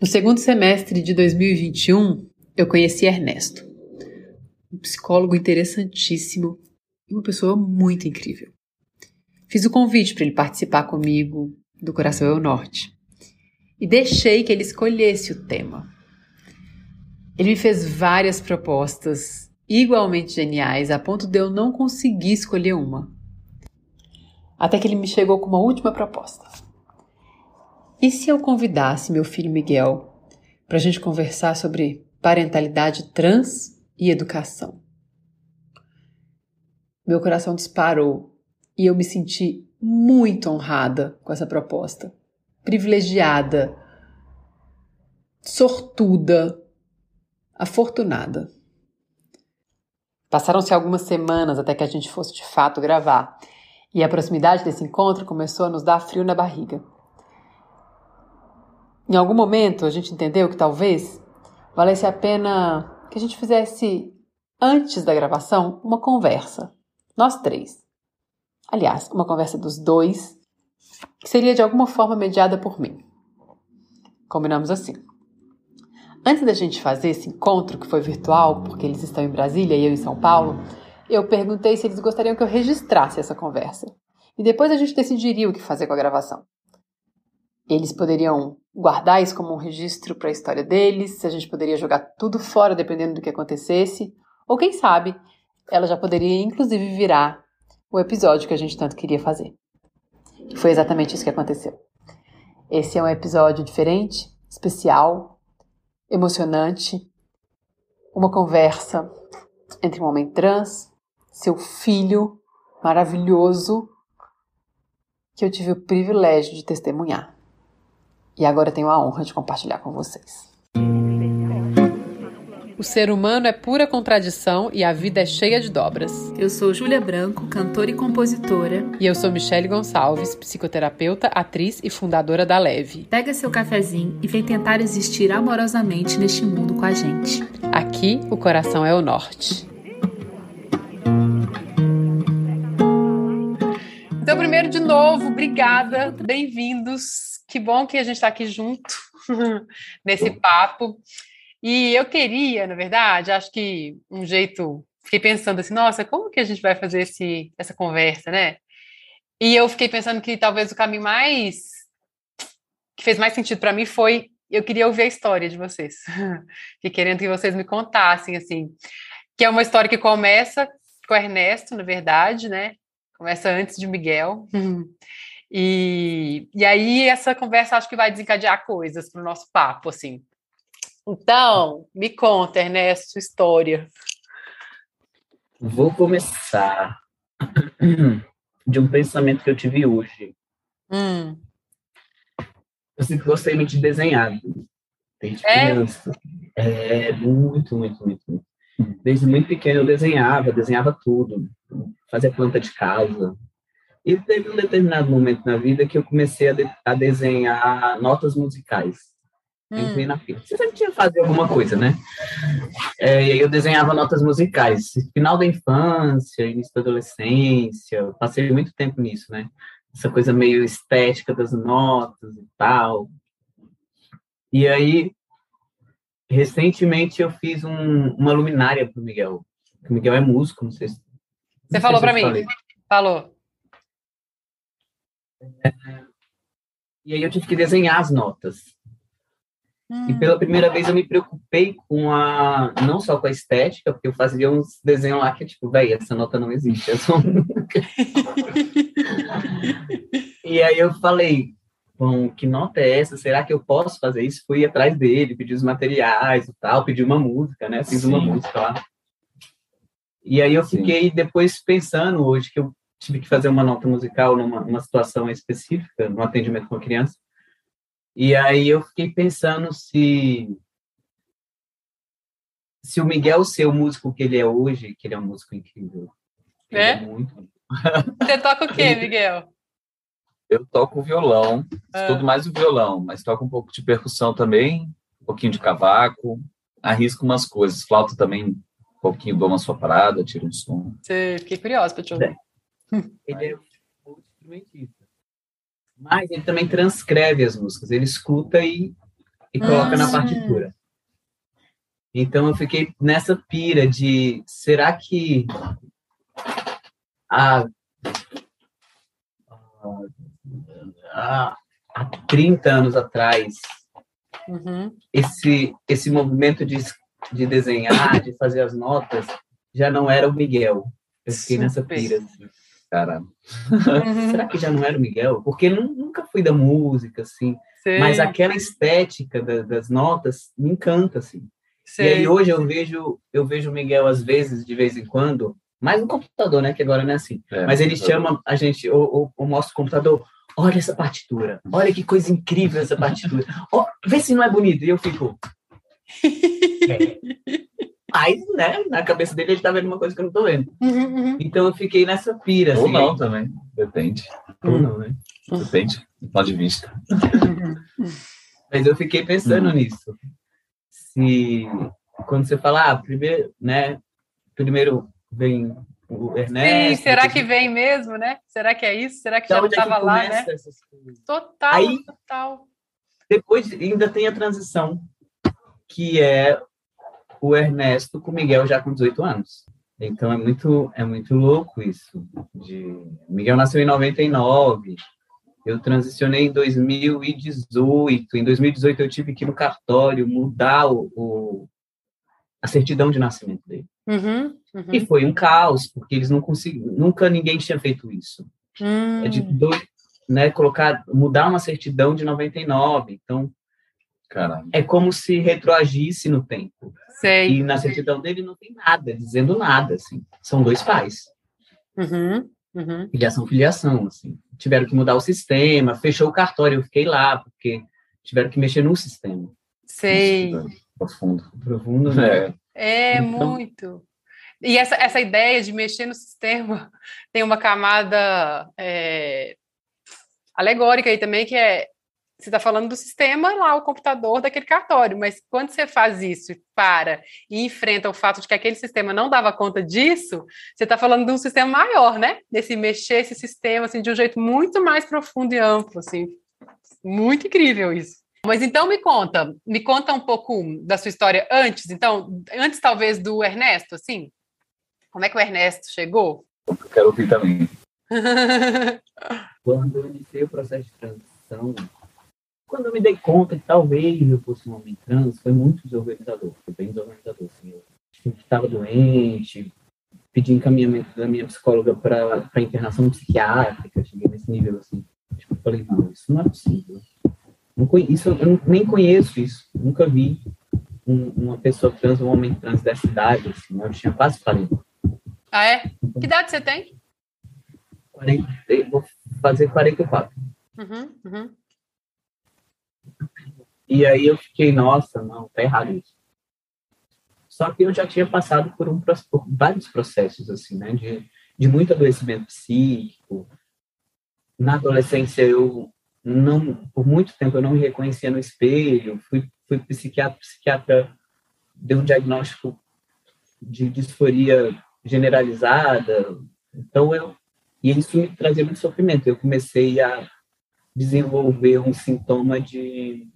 No segundo semestre de 2021, eu conheci Ernesto, um psicólogo interessantíssimo e uma pessoa muito incrível. Fiz o convite para ele participar comigo do Coração é o Norte e deixei que ele escolhesse o tema. Ele me fez várias propostas igualmente geniais, a ponto de eu não conseguir escolher uma. Até que ele me chegou com uma última proposta. E se eu convidasse meu filho Miguel para a gente conversar sobre parentalidade trans e educação? Meu coração disparou e eu me senti muito honrada com essa proposta, privilegiada, sortuda, afortunada. Passaram-se algumas semanas até que a gente fosse de fato gravar, e a proximidade desse encontro começou a nos dar frio na barriga. Em algum momento a gente entendeu que talvez valesse a pena que a gente fizesse, antes da gravação, uma conversa. Nós três. Aliás, uma conversa dos dois, que seria de alguma forma mediada por mim. Combinamos assim. Antes da gente fazer esse encontro, que foi virtual, porque eles estão em Brasília e eu em São Paulo, eu perguntei se eles gostariam que eu registrasse essa conversa. E depois a gente decidiria o que fazer com a gravação. Eles poderiam guardar isso como um registro para a história deles, se a gente poderia jogar tudo fora dependendo do que acontecesse, ou quem sabe, ela já poderia inclusive virar o episódio que a gente tanto queria fazer. E foi exatamente isso que aconteceu. Esse é um episódio diferente, especial, emocionante, uma conversa entre um homem trans, seu filho maravilhoso, que eu tive o privilégio de testemunhar e agora tenho a honra de compartilhar com vocês. O ser humano é pura contradição e a vida é cheia de dobras. Eu sou Júlia Branco, cantora e compositora. E eu sou Michele Gonçalves, psicoterapeuta, atriz e fundadora da Leve. Pega seu cafezinho e vem tentar existir amorosamente neste mundo com a gente. Aqui, o coração é o norte. Então, primeiro de novo, obrigada, bem-vindos que bom que a gente está aqui junto nesse papo. E eu queria, na verdade, acho que um jeito. Fiquei pensando assim, nossa, como que a gente vai fazer esse, essa conversa, né? E eu fiquei pensando que talvez o caminho mais. que fez mais sentido para mim foi. Eu queria ouvir a história de vocês. e querendo que vocês me contassem, assim. Que é uma história que começa com o Ernesto, na verdade, né? Começa antes de Miguel. E, e aí essa conversa acho que vai desencadear coisas para o nosso papo, assim. Então, me conta, Ernesto, sua história. Vou começar de um pensamento que eu tive hoje. Hum. Eu sempre gostei muito de desenhar. Desde é? criança. É, muito, muito, muito, muito. Desde muito pequeno eu desenhava, desenhava tudo. Fazia planta de casa, e teve um determinado momento na vida que eu comecei a, de, a desenhar notas musicais. Hum. Entrei na fila. Você sempre tinha que fazer alguma coisa, né? É, e aí eu desenhava notas musicais. Final da infância, início da adolescência, passei muito tempo nisso, né? Essa coisa meio estética das notas e tal. E aí, recentemente eu fiz um, uma luminária para o Miguel. O Miguel é músico, não sei se. Você falou para mim. Falei. Falou. E aí eu tive que desenhar as notas. Hum. E pela primeira vez eu me preocupei com a. não só com a estética, porque eu fazia uns desenhos lá que, tipo, velho, essa nota não existe. Só... e aí eu falei, bom, que nota é essa? Será que eu posso fazer isso? Fui atrás dele, pedi os materiais e tal, pedi uma música, né? Fiz Sim. uma música lá. E aí eu fiquei Sim. depois pensando hoje que eu tive que fazer uma nota musical numa, numa situação específica, no atendimento com a criança. E aí eu fiquei pensando se se o Miguel ser o músico que ele é hoje, que ele é um músico incrível. É? é muito... Você toca o quê, Miguel? Eu toco violão, ah. estudo mais o violão, mas toco um pouco de percussão também, um pouquinho de cavaco, arrisco umas coisas, flauta também, um pouquinho dou uma soprada, tiro um som. Você, fiquei curiosa para te ouvir. É. ele é um instrumentista. Mas ele também transcreve as músicas, ele escuta e e coloca na partitura. Então eu fiquei nessa pira de será que há, há, há 30 anos atrás uhum. esse, esse movimento de, de desenhar, de fazer as notas, já não era o Miguel. Eu fiquei Super. nessa pira. Assim. Cara, uhum. será que já não era o Miguel? Porque nunca fui da música, assim. Mas aquela estética da, das notas me encanta, assim. E aí hoje eu vejo, eu vejo o Miguel às vezes, de vez em quando, mais no computador, né? Que agora não é assim. É, Mas ele chama a gente, ou, mostra o computador, olha essa partitura, olha que coisa incrível essa partitura. Oh, vê se não é bonito. E eu fico. É. Aí, né, na cabeça dele ele tá vendo uma coisa que eu não tô vendo. Uhum, uhum. Então eu fiquei nessa pira. Ou assim, não também, depende. Ou não, né? Depende do ponto de vista. Mas eu fiquei pensando uhum. nisso se quando você fala, ah, primeiro, né, primeiro vem o Ernesto. Sim, será que vem mesmo, né? Será que é isso? Será que já estava é lá, né? Total, Aí, total. Depois ainda tem a transição, que é o Ernesto com o Miguel já com 18 anos. Então é muito é muito louco isso. De... Miguel nasceu em 99, eu transicionei em 2018. Em 2018 eu tive que ir no cartório mudar o, o a certidão de nascimento dele. Uhum, uhum. E foi um caos, porque eles não conseguiram, nunca ninguém tinha feito isso. Uhum. É de hum. dois, né, colocar, mudar uma certidão de 99. Então, Caramba. é como se retroagisse no tempo. Sei. E na certidão dele não tem nada, dizendo nada, assim. São dois pais. Uhum. Uhum. Filiação, filiação, assim. Tiveram que mudar o sistema, fechou o cartório, eu fiquei lá, porque tiveram que mexer no sistema. Sei. Profundo. Profundo, né? É, então, muito. E essa, essa ideia de mexer no sistema tem uma camada é, alegórica aí também, que é você está falando do sistema lá, o computador daquele cartório, mas quando você faz isso para e enfrenta o fato de que aquele sistema não dava conta disso, você está falando de um sistema maior, né? Desse mexer esse sistema assim, de um jeito muito mais profundo e amplo, assim. Muito incrível isso. Mas então me conta, me conta um pouco da sua história antes, então, antes talvez do Ernesto, assim. Como é que o Ernesto chegou? Eu quero ouvir também. Quando eu iniciei o processo de transição, quando eu me dei conta que talvez eu fosse um homem trans, foi muito desorganizador, foi bem desorganizador. Assim, eu estava doente, pedi encaminhamento da minha psicóloga para internação psiquiátrica, cheguei nesse nível assim. Tipo, eu falei, não, isso não é possível. Não isso, eu nem conheço isso, nunca vi um, uma pessoa trans, um homem trans dessa idade, assim, eu tinha quase 40. Ah, é? Que idade você tem? 40, vou fazer 44. Uhum, uhum. E aí eu fiquei, nossa, não, tá errado isso. Só que eu já tinha passado por, um, por vários processos, assim, né, de, de muito adoecimento psíquico. Na adolescência, eu não, por muito tempo, eu não me reconhecia no espelho. Fui, fui psiquiatra, psiquiatra deu um diagnóstico de disforia generalizada. Então, eu, e isso me trazia muito sofrimento. Eu comecei a desenvolver um sintoma de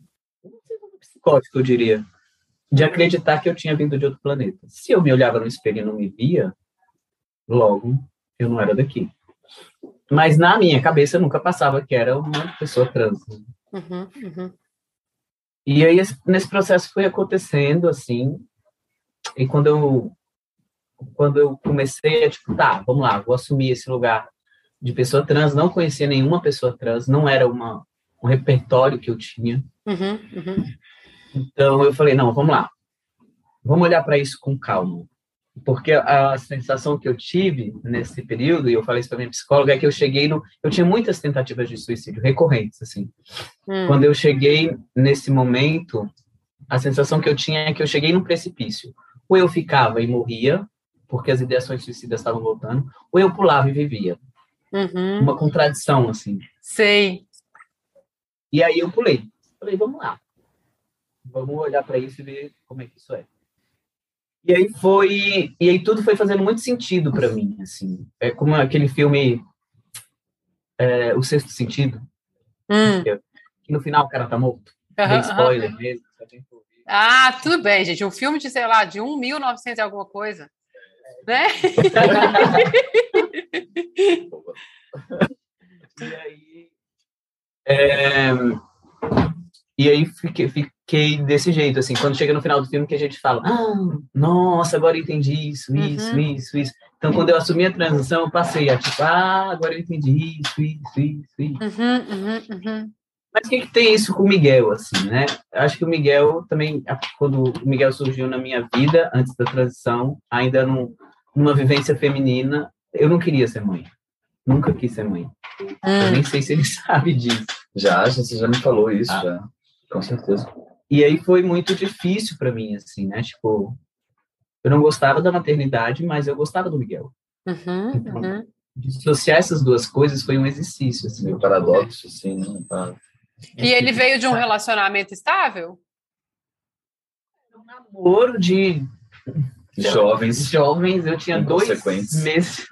psicótico, eu diria, de acreditar que eu tinha vindo de outro planeta. Se eu me olhava no espelho e não me via, logo eu não era daqui. Mas na minha cabeça nunca passava que era uma pessoa trans. Uhum, uhum. E aí nesse processo foi acontecendo assim, e quando eu quando eu comecei a tipo, tá, vamos lá, vou assumir esse lugar de pessoa trans, não conhecia nenhuma pessoa trans, não era uma, um repertório que eu tinha. Uhum, uhum. Então eu falei, não, vamos lá, vamos olhar para isso com calma. Porque a sensação que eu tive nesse período, e eu falei isso para minha psicóloga, é que eu cheguei no. Eu tinha muitas tentativas de suicídio recorrentes, assim. Hum. Quando eu cheguei nesse momento, a sensação que eu tinha é que eu cheguei num precipício. Ou eu ficava e morria, porque as ideações suicidas estavam voltando, ou eu pulava e vivia. Uhum. Uma contradição, assim. Sei. E aí eu pulei. Falei, vamos lá. Vamos olhar para isso e ver como é que isso é. E aí foi, e aí tudo foi fazendo muito sentido para mim, assim. É como aquele filme é, O Sexto Sentido, hum. que no final o cara tá morto. Uhum, spoiler uhum. mesmo. Ah, tudo bem, gente. Um filme de, sei lá, de 1900 e alguma coisa. Né? e aí. É, e aí fiquei, fiquei desse jeito, assim, quando chega no final do filme que a gente fala, ah, nossa, agora eu entendi isso, isso, uhum. isso, isso. Então, quando eu assumi a transição, eu passei a tipo, ah, agora eu entendi isso, isso, isso, isso. Uhum, uhum, uhum. Mas o que, que tem isso com o Miguel, assim, né? Acho que o Miguel também, quando o Miguel surgiu na minha vida, antes da transição, ainda num, numa vivência feminina, eu não queria ser mãe. Nunca quis ser mãe. Hum. Eu nem sei se ele sabe disso. Já, você já me falou isso, ah. já. Com certeza. E aí foi muito difícil para mim, assim, né? Tipo, eu não gostava da maternidade, mas eu gostava do Miguel. Uhum, então, uhum. dissociar essas duas coisas foi um exercício, assim. Meio paradoxo, assim, né? E ele veio de um relacionamento estável? Um namoro de jovens. Jovens, eu tinha dois meses.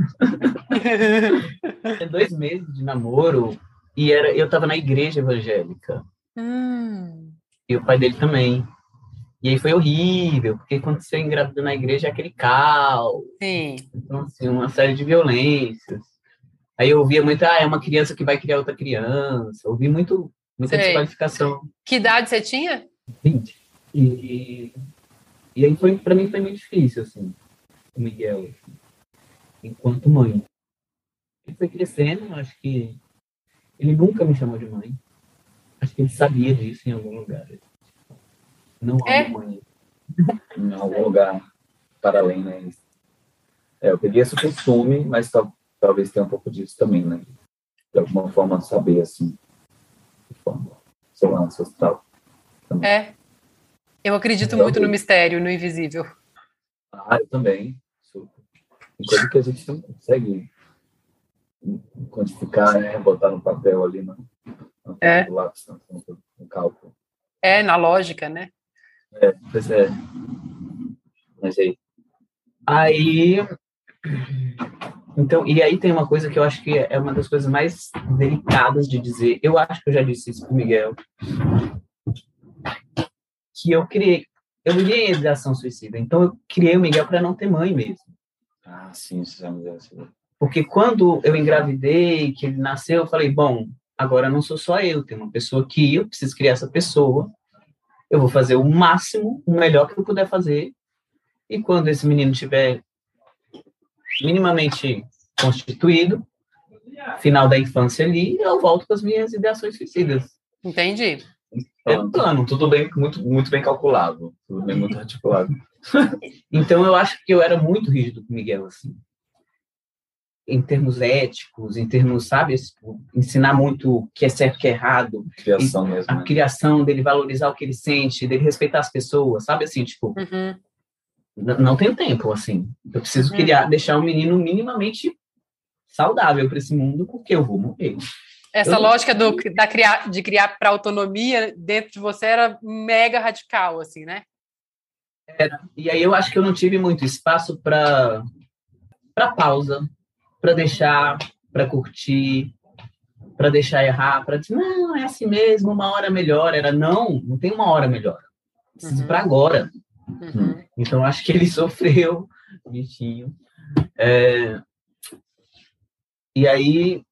tinha dois meses de namoro e era, eu estava na igreja evangélica. Hum. E o pai dele também. E aí foi horrível, porque quando você engravida na igreja é aquele caos. Sim. Então, assim, uma série de violências. Aí eu ouvia muito, ah, é uma criança que vai criar outra criança. Ouvi muito muita Sei. desqualificação. Que idade você tinha? 20. E, e aí foi, para mim foi muito difícil, assim, o Miguel, assim, enquanto mãe. Ele foi crescendo, acho que ele nunca me chamou de mãe. Acho que ele sabia disso em algum lugar. Não há é? em algum lugar para além, né? É, eu peguei esse costume, mas talvez tenha um pouco disso também, né? De alguma forma saber, assim, forma, sei lá, ancestral. Também. É. Eu acredito muito no mistério, no invisível. Ah, eu também. Super. Coisa que a gente não consegue quantificar, né? Botar no papel ali, no, é. lápis, no, no cálculo. É, na lógica, né? É, pois é. Mas aí. Aí então, e aí tem uma coisa que eu acho que é uma das coisas mais delicadas de dizer. Eu acho que eu já disse isso pro Miguel. Que eu criei, eu criei a ideação suicida. Então eu criei o Miguel para não ter mãe mesmo. Ah, sim, isso já me deu Porque quando eu engravidei, que ele nasceu, eu falei, bom, agora não sou só eu, tem uma pessoa aqui, eu preciso criar essa pessoa. Eu vou fazer o máximo, o melhor que eu puder fazer. E quando esse menino tiver minimamente constituído, final da infância ali, eu volto com as minhas ideações suicidas. Entendi. É um plano, tudo bem, muito, muito bem calculado, tudo bem muito articulado. então eu acho que eu era muito rígido com o Miguel, assim. Em termos éticos, em termos, sabe, ensinar muito o que é certo, o que é errado. Criação mesmo. A né? criação dele valorizar o que ele sente, dele respeitar as pessoas, sabe assim, tipo. Uhum não tenho tempo, assim. Eu preciso hum. criar, deixar o menino minimamente saudável para esse mundo, porque eu vou morrer. Essa eu lógica do, da criar, de criar para autonomia dentro de você era mega radical, assim, né? Era. E aí eu acho que eu não tive muito espaço para para pausa, para deixar, para curtir, para deixar errar, para dizer, não, é assim mesmo, uma hora melhor. Era, não, não tem uma hora melhor. Preciso uhum. para agora. Uhum. Então, acho que ele sofreu, bichinho. É, e aí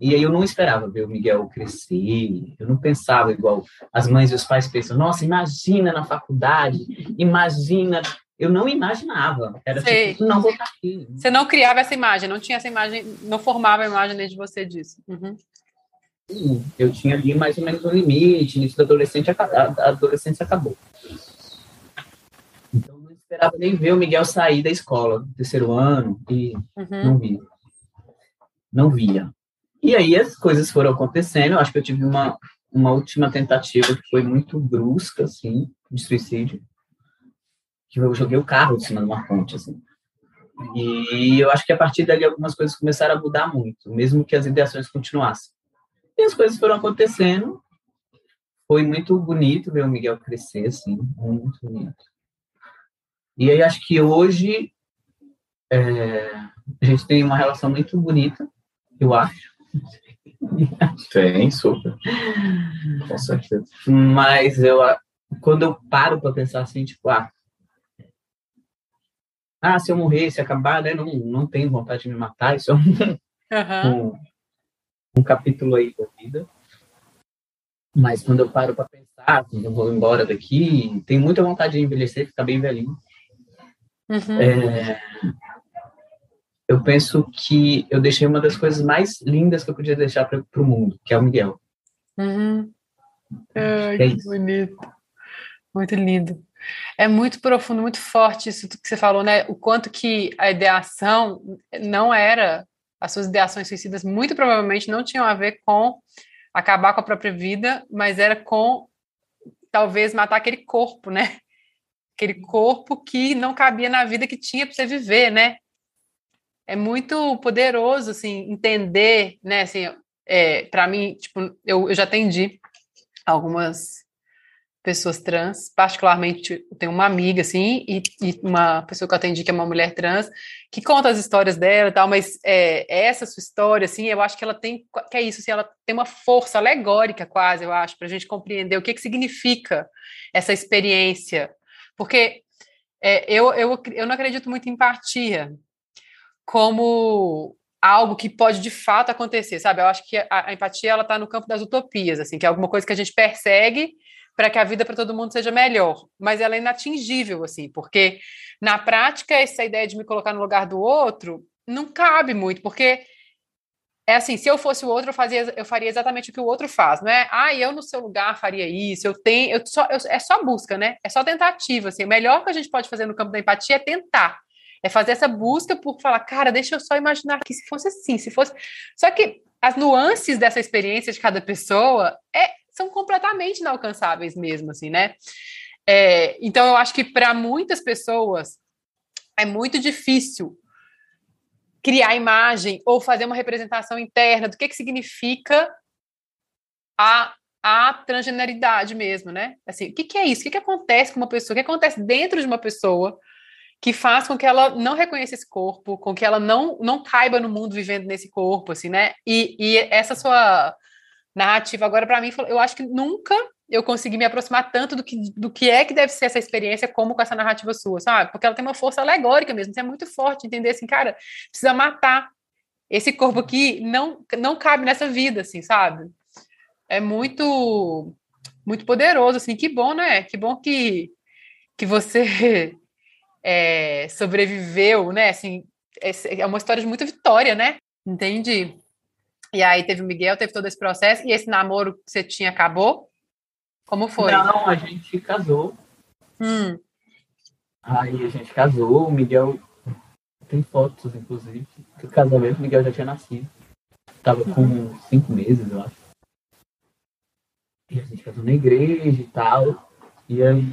e aí eu não esperava ver o Miguel crescer, eu não pensava igual as mães e os pais pensam, nossa, imagina na faculdade, imagina. Eu não imaginava. Era Sei. tipo, não vou estar aqui. Você não criava essa imagem, não tinha essa imagem, não formava a imagem dentro de você disso. Uhum. Eu tinha ali mais ou menos um limite, início da adolescente, a adolescência acabou esperava nem ver o Miguel sair da escola, do terceiro ano, e uhum. não via. Não via. E aí as coisas foram acontecendo, eu acho que eu tive uma, uma última tentativa que foi muito brusca, assim, de suicídio, que eu joguei o carro de cima de uma ponte, assim. E eu acho que a partir dali algumas coisas começaram a mudar muito, mesmo que as ideações continuassem. E as coisas foram acontecendo. Foi muito bonito ver o Miguel crescer, assim, muito bonito. E aí acho que hoje é, a gente tem uma relação muito bonita, eu acho. Tem, super. Com certeza. Mas eu, quando eu paro para pensar assim, tipo, ah, ah, se eu morrer, se acabar, né, não, não tenho vontade de me matar, isso é um, uhum. um, um capítulo aí da vida. Mas quando eu paro para pensar, quando eu vou embora daqui, tenho muita vontade de envelhecer, ficar bem velhinho. Uhum. É, eu penso que eu deixei uma das coisas mais lindas que eu podia deixar para o mundo, que é o Miguel. Uhum. Ai, é que bonito. Muito lindo. É muito profundo, muito forte isso que você falou, né? O quanto que a ideação não era, as suas ideações suicidas muito provavelmente não tinham a ver com acabar com a própria vida, mas era com talvez matar aquele corpo, né? Aquele corpo que não cabia na vida que tinha para você viver, né? É muito poderoso, assim, entender, né? Assim, é, para mim, tipo, eu, eu já atendi algumas pessoas trans, particularmente tenho uma amiga, assim, e, e, uma pessoa que eu atendi que é uma mulher trans, que conta as histórias dela e tal, mas é, essa sua história, assim, eu acho que ela tem, que é isso, assim, ela tem uma força alegórica quase, eu acho, para a gente compreender o que, que significa essa experiência, porque é, eu, eu, eu não acredito muito em empatia como algo que pode de fato acontecer, sabe? Eu acho que a, a empatia ela está no campo das utopias, assim, que é alguma coisa que a gente persegue para que a vida para todo mundo seja melhor, mas ela é inatingível, assim, porque na prática essa ideia de me colocar no lugar do outro não cabe muito, porque é assim, se eu fosse o outro, eu, fazia, eu faria exatamente o que o outro faz, não é? Ah, eu no seu lugar faria isso, eu tenho, eu só, eu, é só busca, né? É só tentativa, assim, o melhor que a gente pode fazer no campo da empatia é tentar, é fazer essa busca por falar, cara, deixa eu só imaginar que se fosse assim, se fosse... Só que as nuances dessa experiência de cada pessoa é são completamente inalcançáveis mesmo, assim, né? É, então, eu acho que para muitas pessoas é muito difícil criar imagem ou fazer uma representação interna do que, que significa a, a transgeneridade mesmo, né? Assim, o que, que é isso? O que, que acontece com uma pessoa? O que acontece dentro de uma pessoa que faz com que ela não reconheça esse corpo, com que ela não, não caiba no mundo vivendo nesse corpo, assim, né? E, e essa sua narrativa. Agora, para mim, eu acho que nunca eu consegui me aproximar tanto do que, do que é que deve ser essa experiência como com essa narrativa sua, sabe? Porque ela tem uma força alegórica mesmo, isso é muito forte, entender assim, cara, precisa matar esse corpo aqui, não, não cabe nessa vida, assim, sabe? É muito, muito poderoso, assim, que bom, né? Que bom que, que você é, sobreviveu, né? Assim, é, uma história de muita vitória, né? Entendi. E aí teve o Miguel, teve todo esse processo, e esse namoro que você tinha acabou? Como foi? Não, a gente casou. Hum. Aí a gente casou, o Miguel tem fotos, inclusive, do casamento, o Miguel já tinha nascido. Tava com cinco meses, eu acho. E a gente casou na igreja e tal. E aí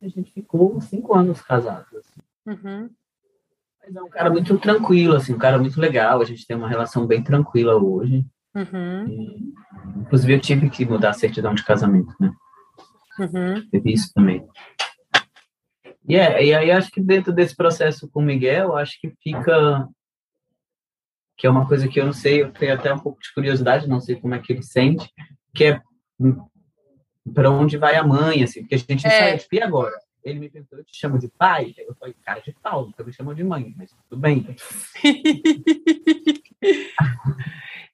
a gente ficou cinco anos casados. Assim. Uhum. Mas é um cara muito tranquilo, assim, um cara muito legal. A gente tem uma relação bem tranquila hoje. Uhum. E, inclusive, eu tive que mudar a certidão de casamento, né? Uhum. Teve isso também. E, é, e aí, acho que dentro desse processo com o Miguel, acho que fica. Que é uma coisa que eu não sei, eu tenho até um pouco de curiosidade, não sei como é que ele sente, que é para onde vai a mãe, assim, porque a gente é. sabe, tipo, e agora? Ele me perguntou, eu te chamo de pai? Eu falei, cara de pau, nunca me chamou de mãe, mas tudo bem.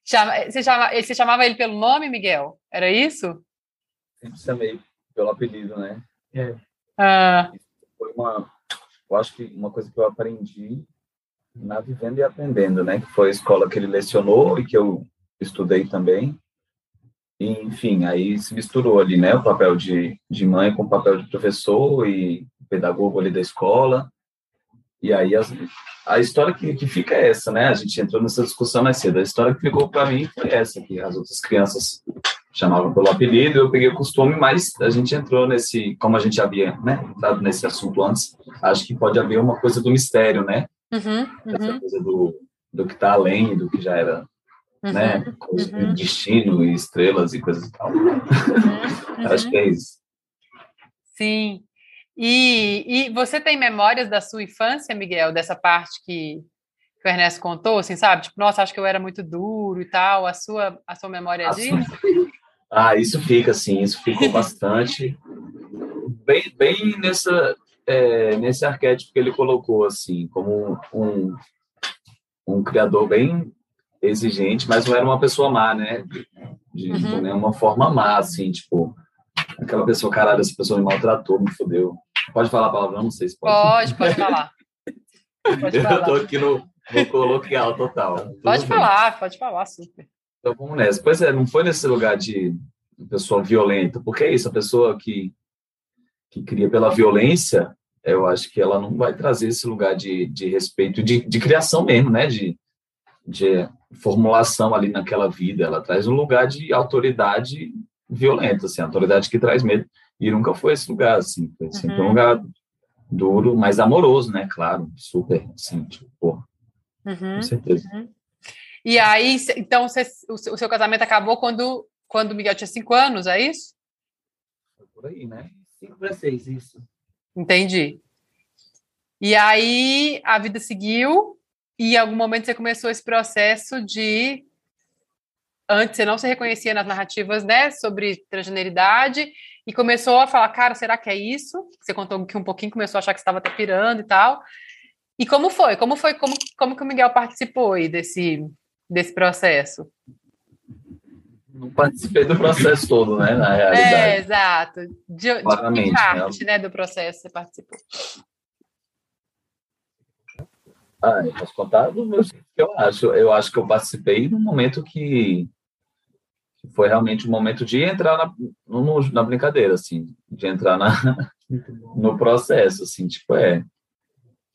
Chama, você, chama, você chamava ele pelo nome, Miguel? Era isso? Sempre chamei pelo apelido, né? É. Ah. Foi uma, eu acho que uma coisa que eu aprendi na vivendo e aprendendo, né? Que foi a escola que ele lecionou e que eu estudei também. Enfim, aí se misturou ali, né, o papel de, de mãe com o papel de professor e pedagogo ali da escola. E aí as, a história que, que fica é essa, né? A gente entrou nessa discussão mais cedo. A história que ficou para mim foi essa, que as outras crianças chamavam pelo apelido, eu peguei o costume, mas a gente entrou nesse, como a gente havia, né, entrado nesse assunto antes, acho que pode haver uma coisa do mistério, né? Uhum, uhum. Essa coisa do, do que está além do que já era né? Uhum. uhum. Destino e estrelas e coisas e tal. Uhum. Acho que é isso. Sim. E, e você tem memórias da sua infância, Miguel, dessa parte que, que o Ernesto contou, assim, sabe? Tipo, nossa, acho que eu era muito duro e tal. A sua, a sua memória é disso? Ah, isso fica, sim, isso ficou bastante. bem, bem nessa, é, nesse arquétipo que ele colocou, assim, como um, um criador bem exigente, mas não era uma pessoa má, né? De, de uhum. nenhuma forma má, assim, tipo, aquela pessoa, caralho, essa pessoa me maltratou, me fodeu. Pode falar a palavra? Não sei se pode. Pode, pode falar. Pode falar. Eu tô aqui no, no coloquial total. Pode falar, pode falar, super. Então vamos nessa. Pois é, não foi nesse lugar de pessoa violenta, porque é isso, a pessoa que, que cria pela violência, eu acho que ela não vai trazer esse lugar de, de respeito, de, de criação mesmo, né? De, de formulação ali naquela vida. Ela traz um lugar de autoridade violenta, assim, autoridade que traz medo. E nunca foi esse lugar, assim, foi sempre uhum. um lugar duro, mas amoroso, né? Claro, super, assim, tipo, porra, uhum. com certeza. Uhum. E aí, então, você, o seu casamento acabou quando, quando o Miguel tinha cinco anos, é isso? Por aí, né? Cinco para seis, isso. Entendi. E aí, a vida seguiu, e em algum momento você começou esse processo de antes você não se reconhecia nas narrativas, né, sobre transgeneridade, e começou a falar, cara, será que é isso? Você contou que um pouquinho começou a achar que estava até pirando e tal. E como foi? Como foi? Como, como que o Miguel participou aí desse, desse processo? Não participei do processo todo, né, na realidade. É, exato. De, Claramente, de né? parte, né? né, do processo você participou. Ah, eu posso contar do meu eu acho. Eu acho que eu participei no momento que foi realmente o momento de entrar na, no, na brincadeira, assim, de entrar na, no processo, assim, tipo, é.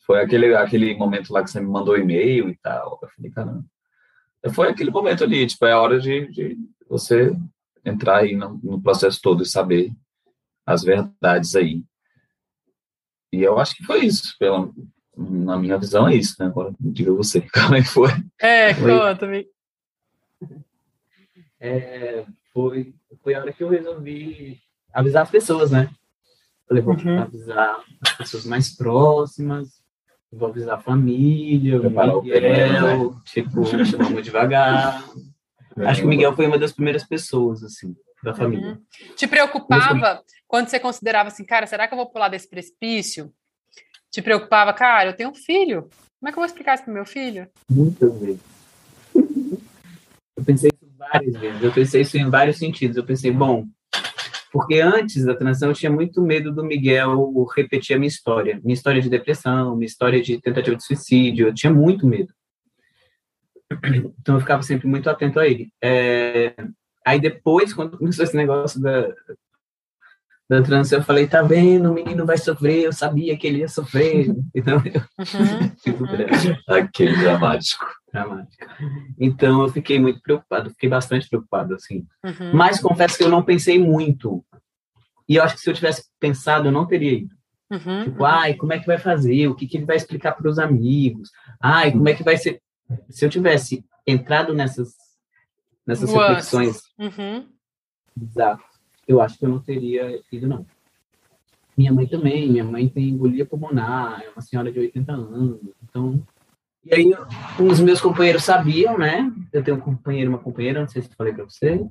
Foi aquele, aquele momento lá que você me mandou e-mail e tal. Eu falei, caramba. Foi aquele momento ali, tipo, é a hora de, de você entrar aí no, no, processo todo e saber as verdades aí. E eu acho que foi isso, pela, na minha visão é isso, né? Agora diga você, como é que foi? É, conta-me. É, foi, foi a hora que eu resolvi avisar as pessoas, né? Falei, vou uhum. avisar as pessoas mais próximas, vou avisar a família, Preparar o Miguel, né? tipo, vamos devagar. Acho que o Miguel foi uma das primeiras pessoas, assim, da família. Uhum. Te preocupava quando você considerava assim, cara, será que eu vou pular desse precipício? Te preocupava, cara, eu tenho um filho. Como é que eu vou explicar isso pro meu filho? Muitas vezes. Eu pensei isso várias vezes. Eu pensei isso em vários sentidos. Eu pensei, bom, porque antes da transição eu tinha muito medo do Miguel repetir a minha história. Minha história de depressão, minha história de tentativa de suicídio. Eu tinha muito medo. Então eu ficava sempre muito atento a ele. É... Aí depois, quando começou esse negócio da, da transição, eu falei, tá vendo, o menino vai sofrer, eu sabia que ele ia sofrer. Então, eu uhum, uhum. Aquele dramático. Dramático. Então, eu fiquei muito preocupado, fiquei bastante preocupado, assim. Uhum. Mas confesso que eu não pensei muito. E eu acho que se eu tivesse pensado, eu não teria ido. Uhum, tipo, ai, como é que vai fazer? O que, que ele vai explicar para os amigos? Ai, como é que vai ser? Se eu tivesse entrado nessas, nessas reflexões. Uhum. Exato eu acho que eu não teria ido, não. Minha mãe também, minha mãe tem embolia pulmonar, é uma senhora de 80 anos, então... E aí, os meus companheiros sabiam, né? Eu tenho um companheiro e uma companheira, não sei se eu falei para você.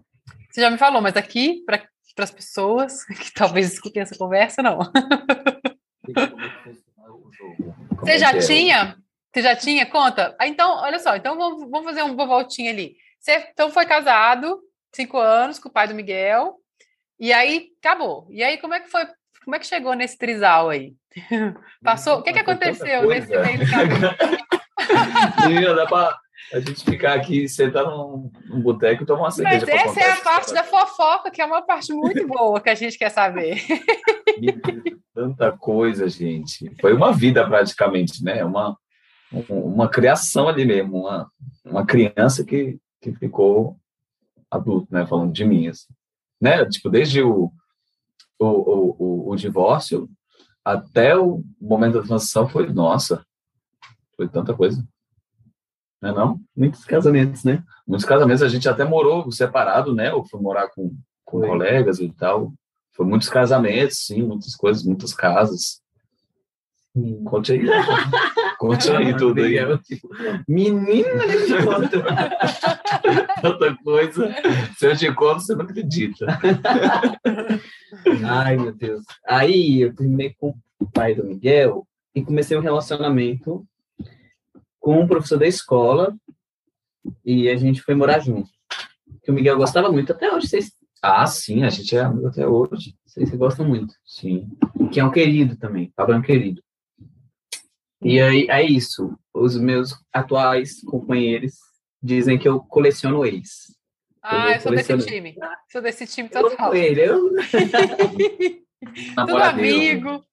Você já me falou, mas aqui, para as pessoas que talvez escutem essa conversa, não. Você já tinha? Você já tinha? Conta. Ah, então, olha só, então vamos, vamos fazer uma voltinha ali. Você então foi casado, cinco anos, com o pai do Miguel. E aí acabou. E aí como é que foi? Como é que chegou nesse trisal aí? Passou? O que, que aconteceu nesse meio do caminho? dá para a gente ficar aqui sentar num, num boteco e tomar uma cerveja. Mas essa é a parte da fofoca, que é uma parte muito boa que a gente quer saber. Tanta coisa, gente. Foi uma vida praticamente, né? Uma, uma criação ali mesmo, uma, uma criança que, que ficou adulto, né? Falando de mim, assim né? Tipo, desde o, o, o, o, divórcio até o momento da transição foi, nossa, foi tanta coisa. Não é não? Muitos casamentos, né? Muitos casamentos a gente até morou separado, né? Ou foi morar com, com colegas e tal. Foi muitos casamentos, sim, muitas coisas, muitas casas. Conte aí. Conte aí tudo aí. Tipo, menina, eu te conto. Tanta coisa. Se eu te conto, você não acredita. Ai, meu Deus. Aí eu terminei com o pai do Miguel e comecei um relacionamento com um professor da escola e a gente foi morar junto. Que o Miguel gostava muito, até hoje vocês. Ah, sim, a gente é amigo até hoje. Vocês gostam muito. Sim. Que é um querido também. Pablo é um querido. E aí é isso. Os meus atuais companheiros dizem que eu coleciono ex. Ah, eu, eu sou desse time. Sou desse time total. Eu, eu... tudo amigo.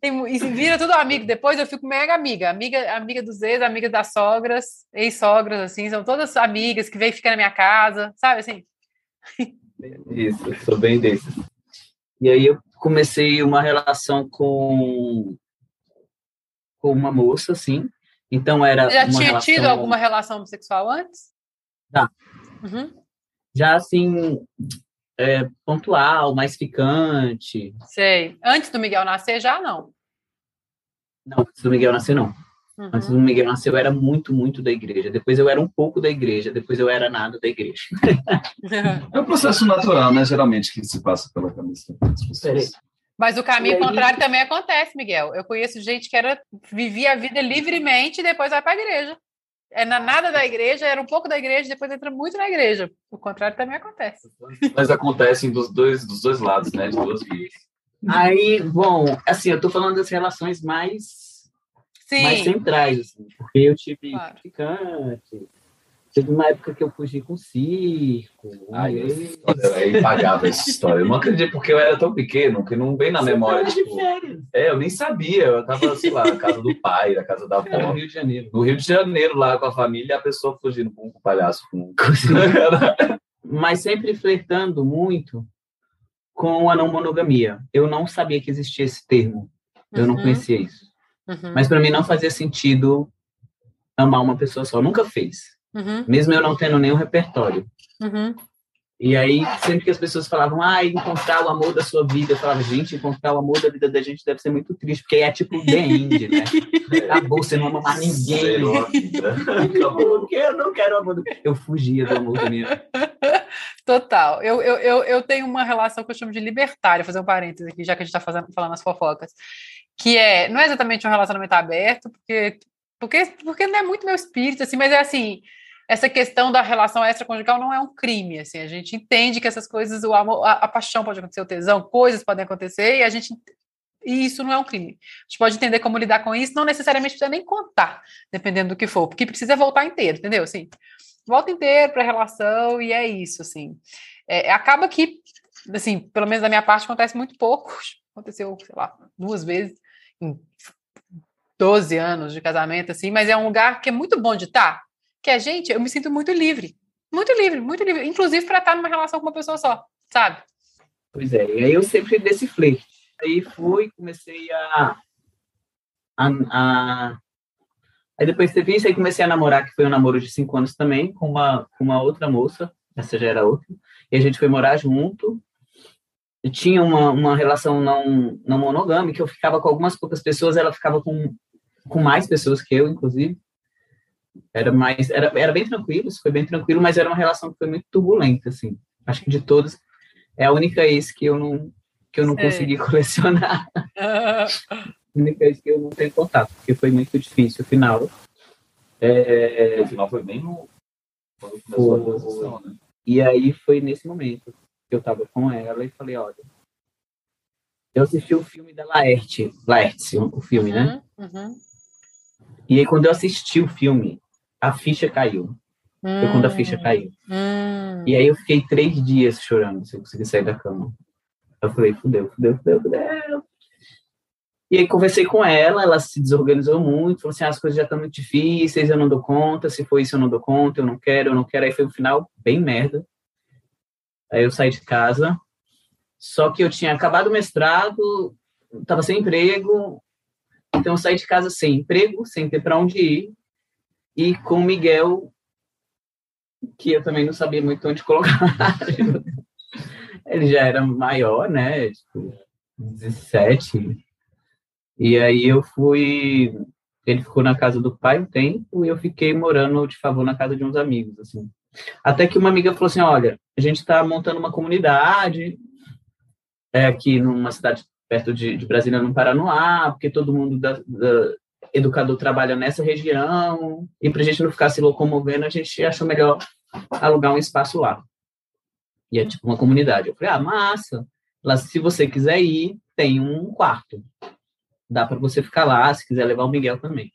Tem, e vira tudo amigo. Depois eu fico mega amiga. Amiga, amiga dos ex, amiga das sogras, ex-sogras, assim, são todas amigas que vêm ficar na minha casa, sabe assim? Isso, sou bem desses. E aí eu comecei uma relação com com uma moça, assim. Então era. Já tinha relação... tido alguma relação homossexual antes? Já. Uhum. Já assim, é, pontual, mais ficante. Sei. Antes do Miguel nascer, já não? Não, antes do Miguel nascer, não. Uhum. Antes do Miguel nascer, eu era muito, muito da igreja. Depois eu era um pouco da igreja. Depois eu era nada da igreja. é um processo natural, né? Geralmente, que se passa pela cabeça das pessoas. Mas o caminho aí... contrário também acontece, Miguel. Eu conheço gente que era vivia a vida livremente e depois vai para a igreja. É na nada da igreja, era um pouco da igreja, depois entra muito na igreja. O contrário também acontece. Mas acontecem dos dois, dos dois lados, né? De duas vias. Aí, bom, assim, eu tô falando das relações mais, Sim. mais centrais, assim, porque eu tive claro. Teve uma época que eu fugi com circo. Ai, aí... é impagável essa história. Eu não acredito, porque eu era tão pequeno que não vem na Você memória. Tipo, é, eu nem sabia. Eu tava, sei lá, na casa do pai, na casa da avó. no Rio de Janeiro. No Rio de Janeiro, lá com a família, a pessoa fugindo com um palhaço. Com... Mas sempre flertando muito com a não monogamia. Eu não sabia que existia esse termo. Eu uhum. não conhecia isso. Uhum. Mas para mim não fazia sentido amar uma pessoa só. Nunca fez. Uhum. Mesmo eu não tendo nenhum repertório. Uhum. E aí, sempre que as pessoas falavam, ah, encontrar o amor da sua vida, eu falava, gente, encontrar o amor da vida da gente deve ser muito triste, porque é tipo The End, né? Acabou, você não ama mais ninguém. Acabou, porque eu não quero o amor do... Eu fugia do amor da minha Total. Eu, eu, eu, eu tenho uma relação que eu chamo de libertária, fazer um parênteses aqui, já que a gente está falando as fofocas, que é, não é exatamente um relacionamento aberto, porque, porque, porque não é muito meu espírito, assim, mas é assim essa questão da relação extraconjugal não é um crime, assim, a gente entende que essas coisas, o amor, a, a, paixão pode acontecer, o tesão, coisas podem acontecer, e a gente e isso não é um crime. A gente pode entender como lidar com isso, não necessariamente precisa nem contar, dependendo do que for, porque precisa voltar inteiro, entendeu? Assim, volta inteiro para a relação e é isso, assim. É, acaba que, assim, pelo menos da minha parte, acontece muito pouco. Aconteceu, sei lá, duas vezes em 12 anos de casamento, assim, mas é um lugar que é muito bom de estar, que a gente, eu me sinto muito livre. Muito livre, muito livre. Inclusive para estar numa relação com uma pessoa só, sabe? Pois é, e aí eu sempre desse flerte. Aí fui, comecei a, a, a... Aí depois teve isso, aí comecei a namorar, que foi um namoro de cinco anos também, com uma, com uma outra moça, essa já era outra, e a gente foi morar junto, e tinha uma, uma relação não, não monogâmica, eu ficava com algumas poucas pessoas, ela ficava com, com mais pessoas que eu, inclusive, era mais era, era bem tranquilo, foi bem tranquilo, mas era uma relação que foi muito turbulenta, assim. Acho que de todas é a única ex que eu não que eu não Sei. consegui colecionar. a única ex que eu não tenho contato, porque foi muito difícil. O final. É... O final foi bem no. A né? E aí foi nesse momento que eu tava com ela e falei, olha. Eu assisti o filme da Laerte, Laerte, o filme, né? uhum, né? Uhum. E aí, quando eu assisti o filme, a ficha caiu. Hum. Foi quando a ficha caiu. Hum. E aí eu fiquei três dias chorando sem conseguir sair da cama. Eu falei, fudeu, fudeu, fudeu, fudeu. E aí conversei com ela, ela se desorganizou muito, falou assim, ah, as coisas já estão muito difíceis, eu não dou conta, se for isso eu não dou conta, eu não quero, eu não quero. Aí foi um final bem merda. Aí eu saí de casa, só que eu tinha acabado o mestrado, estava sem emprego, então eu saí de casa sem emprego, sem ter para onde ir, e com Miguel, que eu também não sabia muito onde colocar. Ele já era maior, né? Tipo, 17. E aí eu fui, ele ficou na casa do pai um tempo e eu fiquei morando de favor na casa de uns amigos, assim. Até que uma amiga falou assim, olha, a gente está montando uma comunidade é, aqui numa cidade perto de, de Brasília, no Paranoá, porque todo mundo da, da educador trabalha nessa região, e para a gente não ficar se locomovendo, a gente achou melhor alugar um espaço lá. E é tipo uma comunidade. Eu falei, ah, massa. Lá, se você quiser ir, tem um quarto. Dá para você ficar lá, se quiser levar o Miguel também.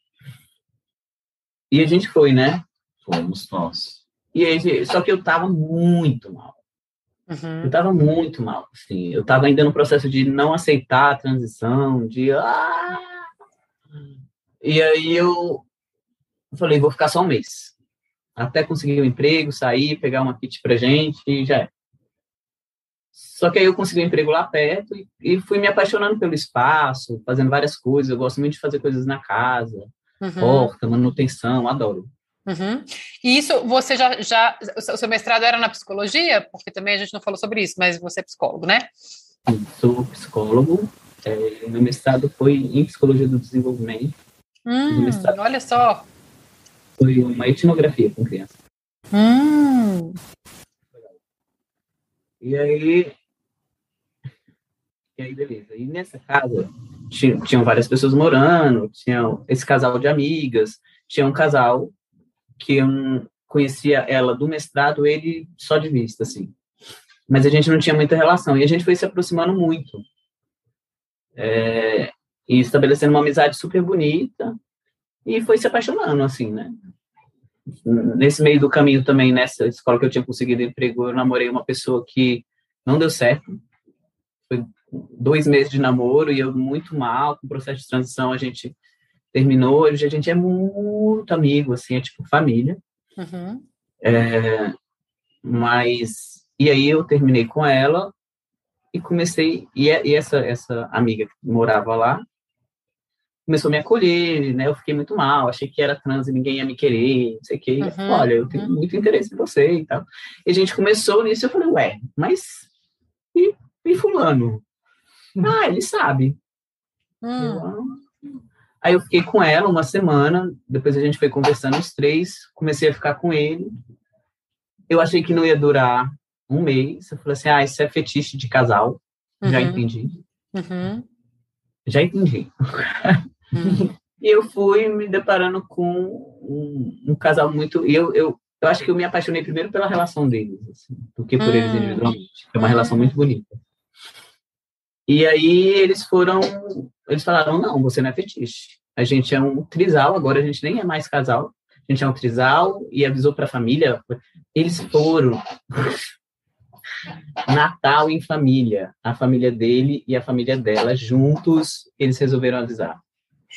E a gente foi, né? Fomos nós. E aí, só que eu tava muito mal. Uhum. Eu tava muito mal, assim. Eu tava ainda no processo de não aceitar a transição, de... Ah! E aí eu falei, vou ficar só um mês. Até conseguir um emprego, sair, pegar uma kit pra gente e já é. Só que aí eu consegui um emprego lá perto e, e, fui me apaixonando pelo espaço, fazendo várias coisas. Eu gosto muito de fazer coisas na casa, uhum. porta, manutenção, adoro. Uhum. E isso, você já, já. O seu mestrado era na psicologia? Porque também a gente não falou sobre isso, mas você é psicólogo, né? Sou psicólogo. É, meu mestrado foi em psicologia do desenvolvimento. Hum, olha só. Foi uma etnografia com criança. Hum. E aí. E aí, beleza. E nessa casa, tinha, tinham várias pessoas morando, tinha esse casal de amigas, tinha um casal que eu conhecia ela do mestrado, ele só de vista, assim. Mas a gente não tinha muita relação. E a gente foi se aproximando muito. É, e estabelecendo uma amizade super bonita. E foi se apaixonando, assim, né? Nesse meio do caminho também, nessa escola que eu tinha conseguido emprego, eu namorei uma pessoa que não deu certo. Foi dois meses de namoro e eu muito mal, com o processo de transição a gente terminou, hoje a gente é muito amigo, assim, é tipo família. Uhum. É, mas, e aí eu terminei com ela e comecei, e, e, essa, essa amiga que morava lá, começou a me acolher, né, eu fiquei muito mal, achei que era trans e ninguém ia me querer, não sei o que, uhum. olha, eu tenho uhum. muito interesse em você e tal. E a gente começou nisso, eu falei, ué, mas e, e fulano? Ah, ele sabe. Hum. Ah, Aí eu fiquei com ela uma semana, depois a gente foi conversando os três, comecei a ficar com ele. Eu achei que não ia durar um mês. Eu falei assim: ah, isso é fetiche de casal. Uhum. Já entendi. Uhum. Já entendi. Uhum. e eu fui me deparando com um, um casal muito. Eu, eu, eu acho que eu me apaixonei primeiro pela relação deles, assim, do que por eles hum. individualmente. É uma relação muito bonita. E aí eles foram, eles falaram, não, você não é fetiche. A gente é um trisal, agora a gente nem é mais casal. A gente é um trisal e avisou para a família. Eles foram Natal em família. A família dele e a família dela juntos, eles resolveram avisar.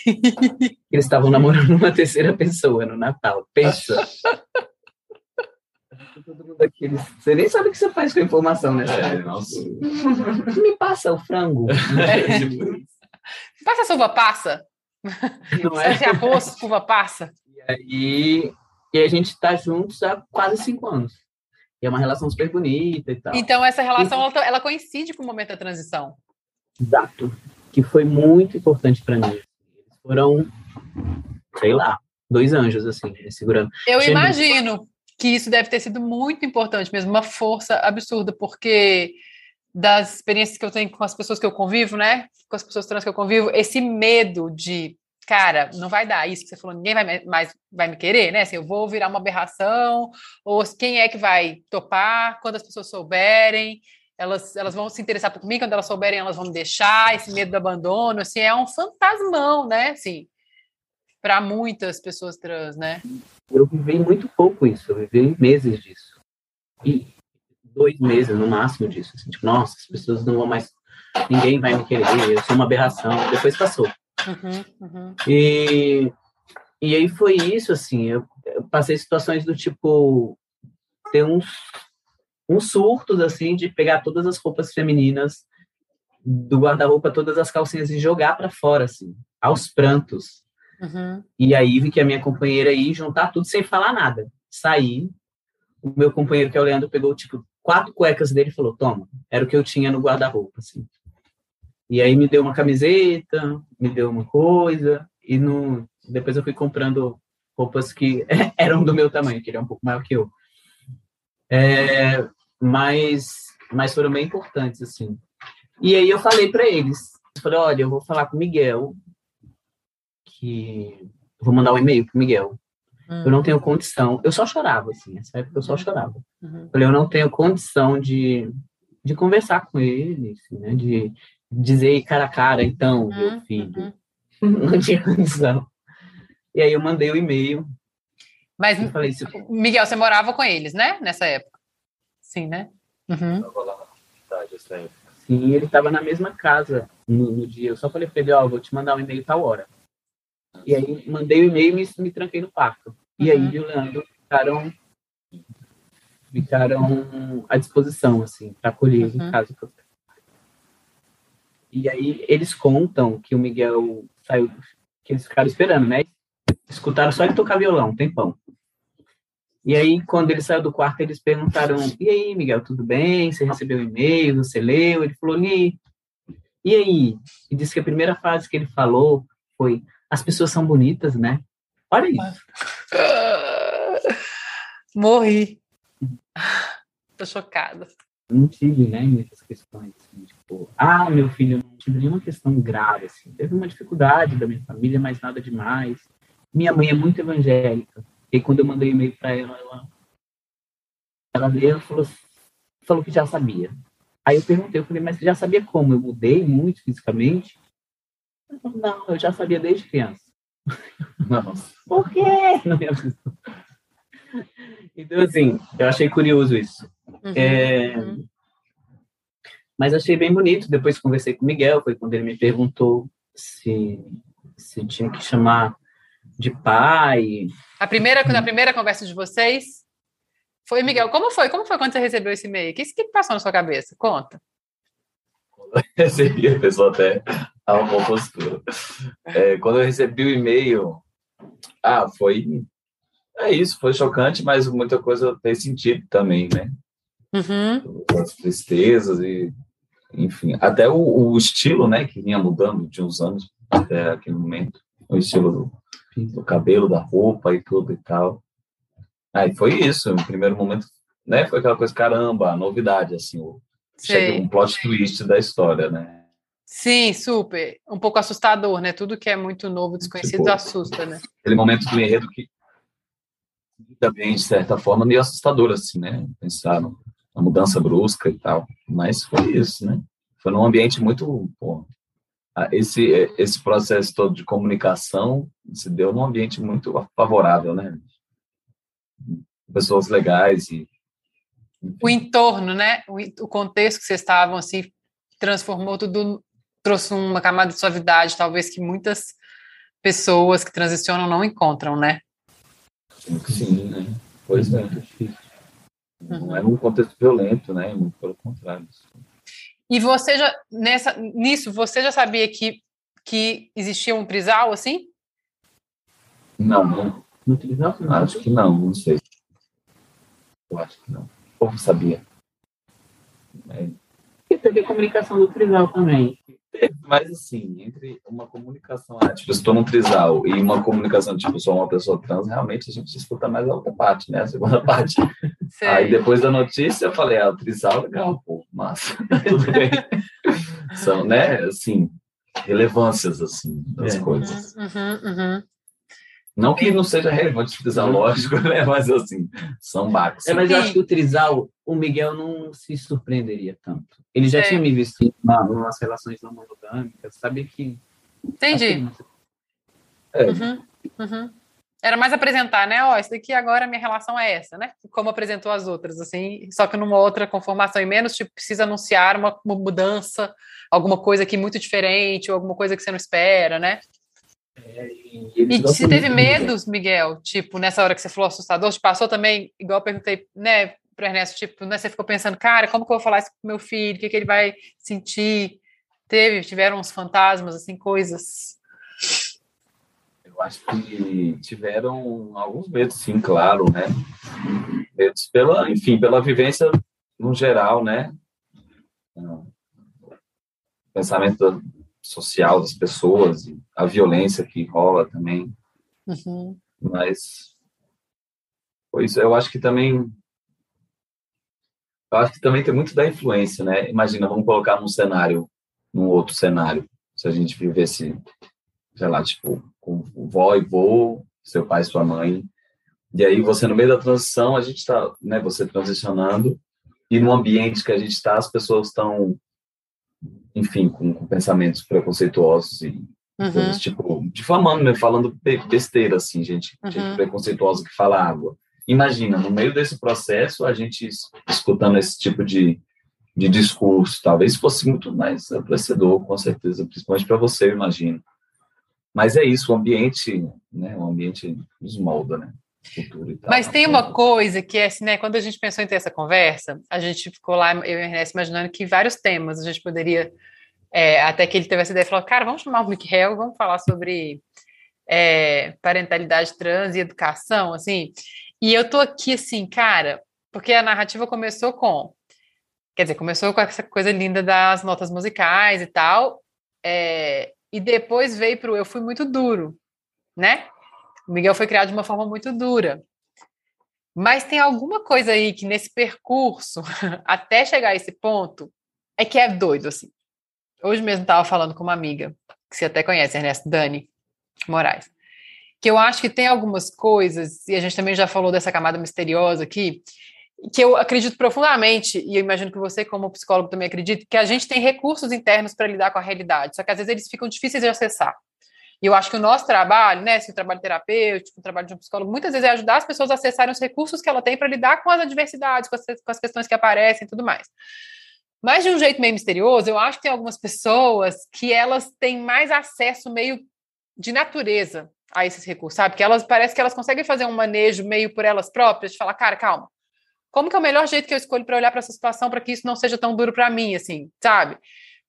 Eles estavam namorando uma terceira pessoa no Natal. Pensa. todo mundo aqui. Você nem sabe o que você faz com a informação, né? É, nossa. Me passa o frango. É. passa a uva passa. Não é? Arroz, uva passa. E aí, e a gente está juntos há quase cinco anos. E é uma relação super bonita e tal. Então, essa relação, ela, ela coincide com o momento da transição. Exato. Que foi muito importante para mim. Foram, sei lá, dois anjos, assim, segurando. Eu imagino que isso deve ter sido muito importante mesmo, uma força absurda, porque das experiências que eu tenho com as pessoas que eu convivo, né, com as pessoas trans que eu convivo, esse medo de, cara, não vai dar isso que você falou, ninguém vai mais vai me querer, né, assim, eu vou virar uma aberração, ou quem é que vai topar, quando as pessoas souberem, elas, elas vão se interessar por mim, quando elas souberem, elas vão me deixar, esse medo do abandono, assim, é um fantasmão, né, assim, para muitas pessoas trans, né? Eu vivi muito pouco isso, eu vivi meses disso. E dois meses no máximo disso. Assim, tipo, nossa, as pessoas não vão mais. Ninguém vai me querer, eu sou uma aberração. Depois passou. Uhum, uhum. E, e aí foi isso, assim. Eu, eu passei situações do tipo. ter uns, uns surtos, assim, de pegar todas as roupas femininas do guarda-roupa, todas as calcinhas e jogar para fora, assim, aos prantos. Uhum. E aí vi que a minha companheira ia juntar tudo sem falar nada. Saí. O meu companheiro, que é o Leandro, pegou, tipo, quatro cuecas dele e falou: Toma, era o que eu tinha no guarda-roupa, assim. E aí me deu uma camiseta, me deu uma coisa, e no, depois eu fui comprando roupas que eram do meu tamanho, que ele é um pouco maior que eu. É, mas, mas foram bem importantes, assim. E aí eu falei para eles, eu falei, olha, eu vou falar com o Miguel, que vou mandar um e-mail pro Miguel. Uhum. Eu não tenho condição. Eu só chorava, assim, nessa época eu só chorava. Uhum. Falei, eu não tenho condição de, de conversar com ele, assim, né? De dizer cara a cara, então, uhum. meu filho. Uhum. não tinha condição. E aí eu mandei o e-mail. Mas, falei, Miguel, você morava com eles, né? Nessa época? Sim, né? Uhum. lá na cidade, Sim, ele estava na mesma casa no, no, dia. Eu só falei para ele, ó, oh, vou te mandar um e-mail tal hora. E aí mandei o e-mail e me, me tranquei no quarto. E aí uhum. e o Leandro ficaram ficaram à disposição, assim, para acolher uhum. em caso que eu... E aí eles contam que o Miguel saiu, que eles ficaram esperando, né? Escutaram só ele tocar violão, um tempão. E aí, quando ele saiu do quarto, eles perguntaram: E aí, Miguel, tudo bem? Você recebeu o e-mail? Você leu? Ele falou: Li. E aí? E disse que a primeira frase que ele falou foi: As pessoas são bonitas, né? Olha isso. Morri. Tô chocada. Não tive, né, muitas questões, assim, tipo, ah, meu filho, não tive nenhuma questão grave, assim. Teve uma dificuldade da minha família, mas nada demais. Minha mãe é muito evangélica. E quando eu mandei e-mail para ela, ela, ela leu falou, falou que já sabia. Aí eu perguntei, eu falei, mas você já sabia como? Eu mudei muito fisicamente? Ela falou, não, eu já sabia desde criança. Nossa. Por quê? Não Então, assim, eu achei curioso isso. Uhum, é... uhum. Mas achei bem bonito. Depois conversei com o Miguel, foi quando ele me perguntou se, se tinha que chamar de pai. A primeira, na primeira conversa de vocês, foi, Miguel, como foi? Como foi quando você recebeu esse e-mail? O que, que passou na sua cabeça? Conta. Eu recebi, a pessoa até arrumou postura. É, quando eu recebi o e-mail, ah, foi. É isso, foi chocante, mas muita coisa tem sentido também, né? Uhum. As tristezas e, enfim, até o, o, estilo, né, que vinha mudando de uns anos até aquele momento, o estilo do, do cabelo, da roupa e tudo e tal. Aí foi isso, no primeiro momento, né, foi aquela coisa, caramba, novidade, assim, o, chega um plot twist da história, né? Sim, super. Um pouco assustador, né? Tudo que é muito novo, desconhecido, tipo, assusta, né? Aquele momento do enredo que também, de certa forma, meio assustador, assim, né? Pensar na mudança brusca e tal. Mas foi isso, né? Foi num ambiente muito, pô, esse, esse processo todo de comunicação se deu num ambiente muito favorável, né? Pessoas legais e... O entorno, né? O, o contexto que vocês estavam, assim, transformou tudo, trouxe uma camada de suavidade, talvez que muitas pessoas que transicionam não encontram, né? Sim, né? Pois é. Não é um contexto violento, né? Muito pelo contrário. E você já, nessa, nisso, você já sabia que, que existia um trisal assim? Não, não. No trisal? Não. Acho que não, não sei. Eu acho que não. Como sabia? É. E teve a comunicação do trisal também. Mas assim, entre uma comunicação, ah, tipo, estou num trisal e uma comunicação, tipo, sou uma pessoa trans, realmente a gente escuta mais a outra parte, né? A segunda parte. Sei. Aí depois da notícia eu falei, ah, o trisal legal, pô, massa, tudo bem. São, né, assim, relevâncias, assim, das é. coisas. Uhum, uhum, uhum. Não que não seja relevante o trisal, lógico, né? Mas assim, são barcos. É, mas eu acho que o trisal, o Miguel não se surpreenderia tanto. Ele já é. tinha me visto em umas relações não monogâmicas, sabia que. Entendi. É. Uhum, uhum. Era mais apresentar, né? Ó, oh, isso daqui agora minha relação é essa, né? Como apresentou as outras, assim, só que numa outra conformação e menos, tipo, precisa anunciar uma, uma mudança, alguma coisa aqui muito diferente, ou alguma coisa que você não espera, né? É, e, e você teve medos, Miguel? Tipo, nessa hora que você falou assustador, te passou também, igual eu perguntei, né, para Ernesto, tipo, né, você ficou pensando, cara, como que eu vou falar isso pro meu filho? O que, que ele vai sentir? Teve, tiveram uns fantasmas, assim, coisas. Eu acho que tiveram alguns medos, sim, claro, né? Medos pela, enfim, pela vivência no geral, né? pensamento social das pessoas, a violência que rola também. Uhum. Mas pois eu acho que também eu acho que também tem muito da influência, né? Imagina, vamos colocar num cenário, num outro cenário, se a gente vivesse, sei lá, tipo, com vó e vô, seu pai e sua mãe, e aí você no meio da transição, a gente está, né, você transicionando, e no ambiente que a gente está, as pessoas estão, enfim, com, com, pensamentos preconceituosos e uhum. coisas, tipo, difamando, né, falando besteira, assim, gente, uhum. gente preconceituosa que fala água. Imagina, no meio desse processo, a gente escutando esse tipo de, de discurso, talvez fosse muito mais apreciador, com certeza, principalmente para você, eu imagino. Mas é isso, o ambiente, né, o ambiente nos molda, né? Mas tem uma coisa que é assim, né? Quando a gente pensou em ter essa conversa, a gente ficou lá, eu e o Ernesto, imaginando que vários temas a gente poderia. É, até que ele teve essa ideia e falou: cara, vamos chamar o Michael, vamos falar sobre é, parentalidade trans e educação, assim. E eu tô aqui assim, cara, porque a narrativa começou com. Quer dizer, começou com essa coisa linda das notas musicais e tal. É, e depois veio para o Eu Fui Muito Duro, né? O Miguel foi criado de uma forma muito dura. Mas tem alguma coisa aí que nesse percurso, até chegar a esse ponto, é que é doido, assim. Hoje mesmo estava falando com uma amiga, que você até conhece, Ernesto Dani Moraes que eu acho que tem algumas coisas, e a gente também já falou dessa camada misteriosa aqui, que eu acredito profundamente, e eu imagino que você, como psicólogo, também acredita, que a gente tem recursos internos para lidar com a realidade, só que às vezes eles ficam difíceis de acessar. E eu acho que o nosso trabalho, né, esse trabalho terapêutico, o trabalho de um psicólogo, muitas vezes é ajudar as pessoas a acessarem os recursos que ela tem para lidar com as adversidades, com as, com as questões que aparecem e tudo mais. Mas de um jeito meio misterioso, eu acho que tem algumas pessoas que elas têm mais acesso meio de natureza a esses recursos, sabe? Que elas parece que elas conseguem fazer um manejo meio por elas próprias, de falar, cara, calma. Como que é o melhor jeito que eu escolho para olhar para essa situação para que isso não seja tão duro para mim, assim, sabe?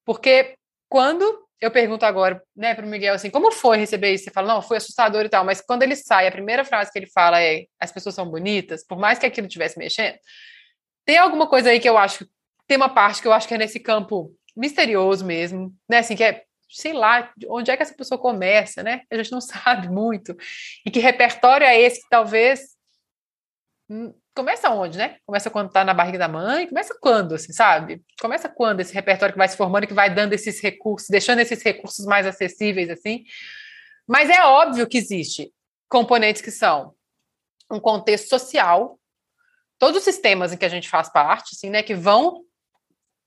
Porque quando eu pergunto agora, né, para o Miguel assim, como foi receber isso? Você fala, não, foi assustador e tal, mas quando ele sai, a primeira frase que ele fala é: as pessoas são bonitas, por mais que aquilo estivesse mexendo. Tem alguma coisa aí que eu acho, tem uma parte que eu acho que é nesse campo misterioso mesmo, né, assim, que é sei lá, onde é que essa pessoa começa, né? A gente não sabe muito. E que repertório é esse que talvez hum, começa onde, né? Começa quando tá na barriga da mãe, começa quando, assim, sabe? Começa quando esse repertório que vai se formando, que vai dando esses recursos, deixando esses recursos mais acessíveis, assim. Mas é óbvio que existe componentes que são um contexto social, todos os sistemas em que a gente faz parte, assim, né, que vão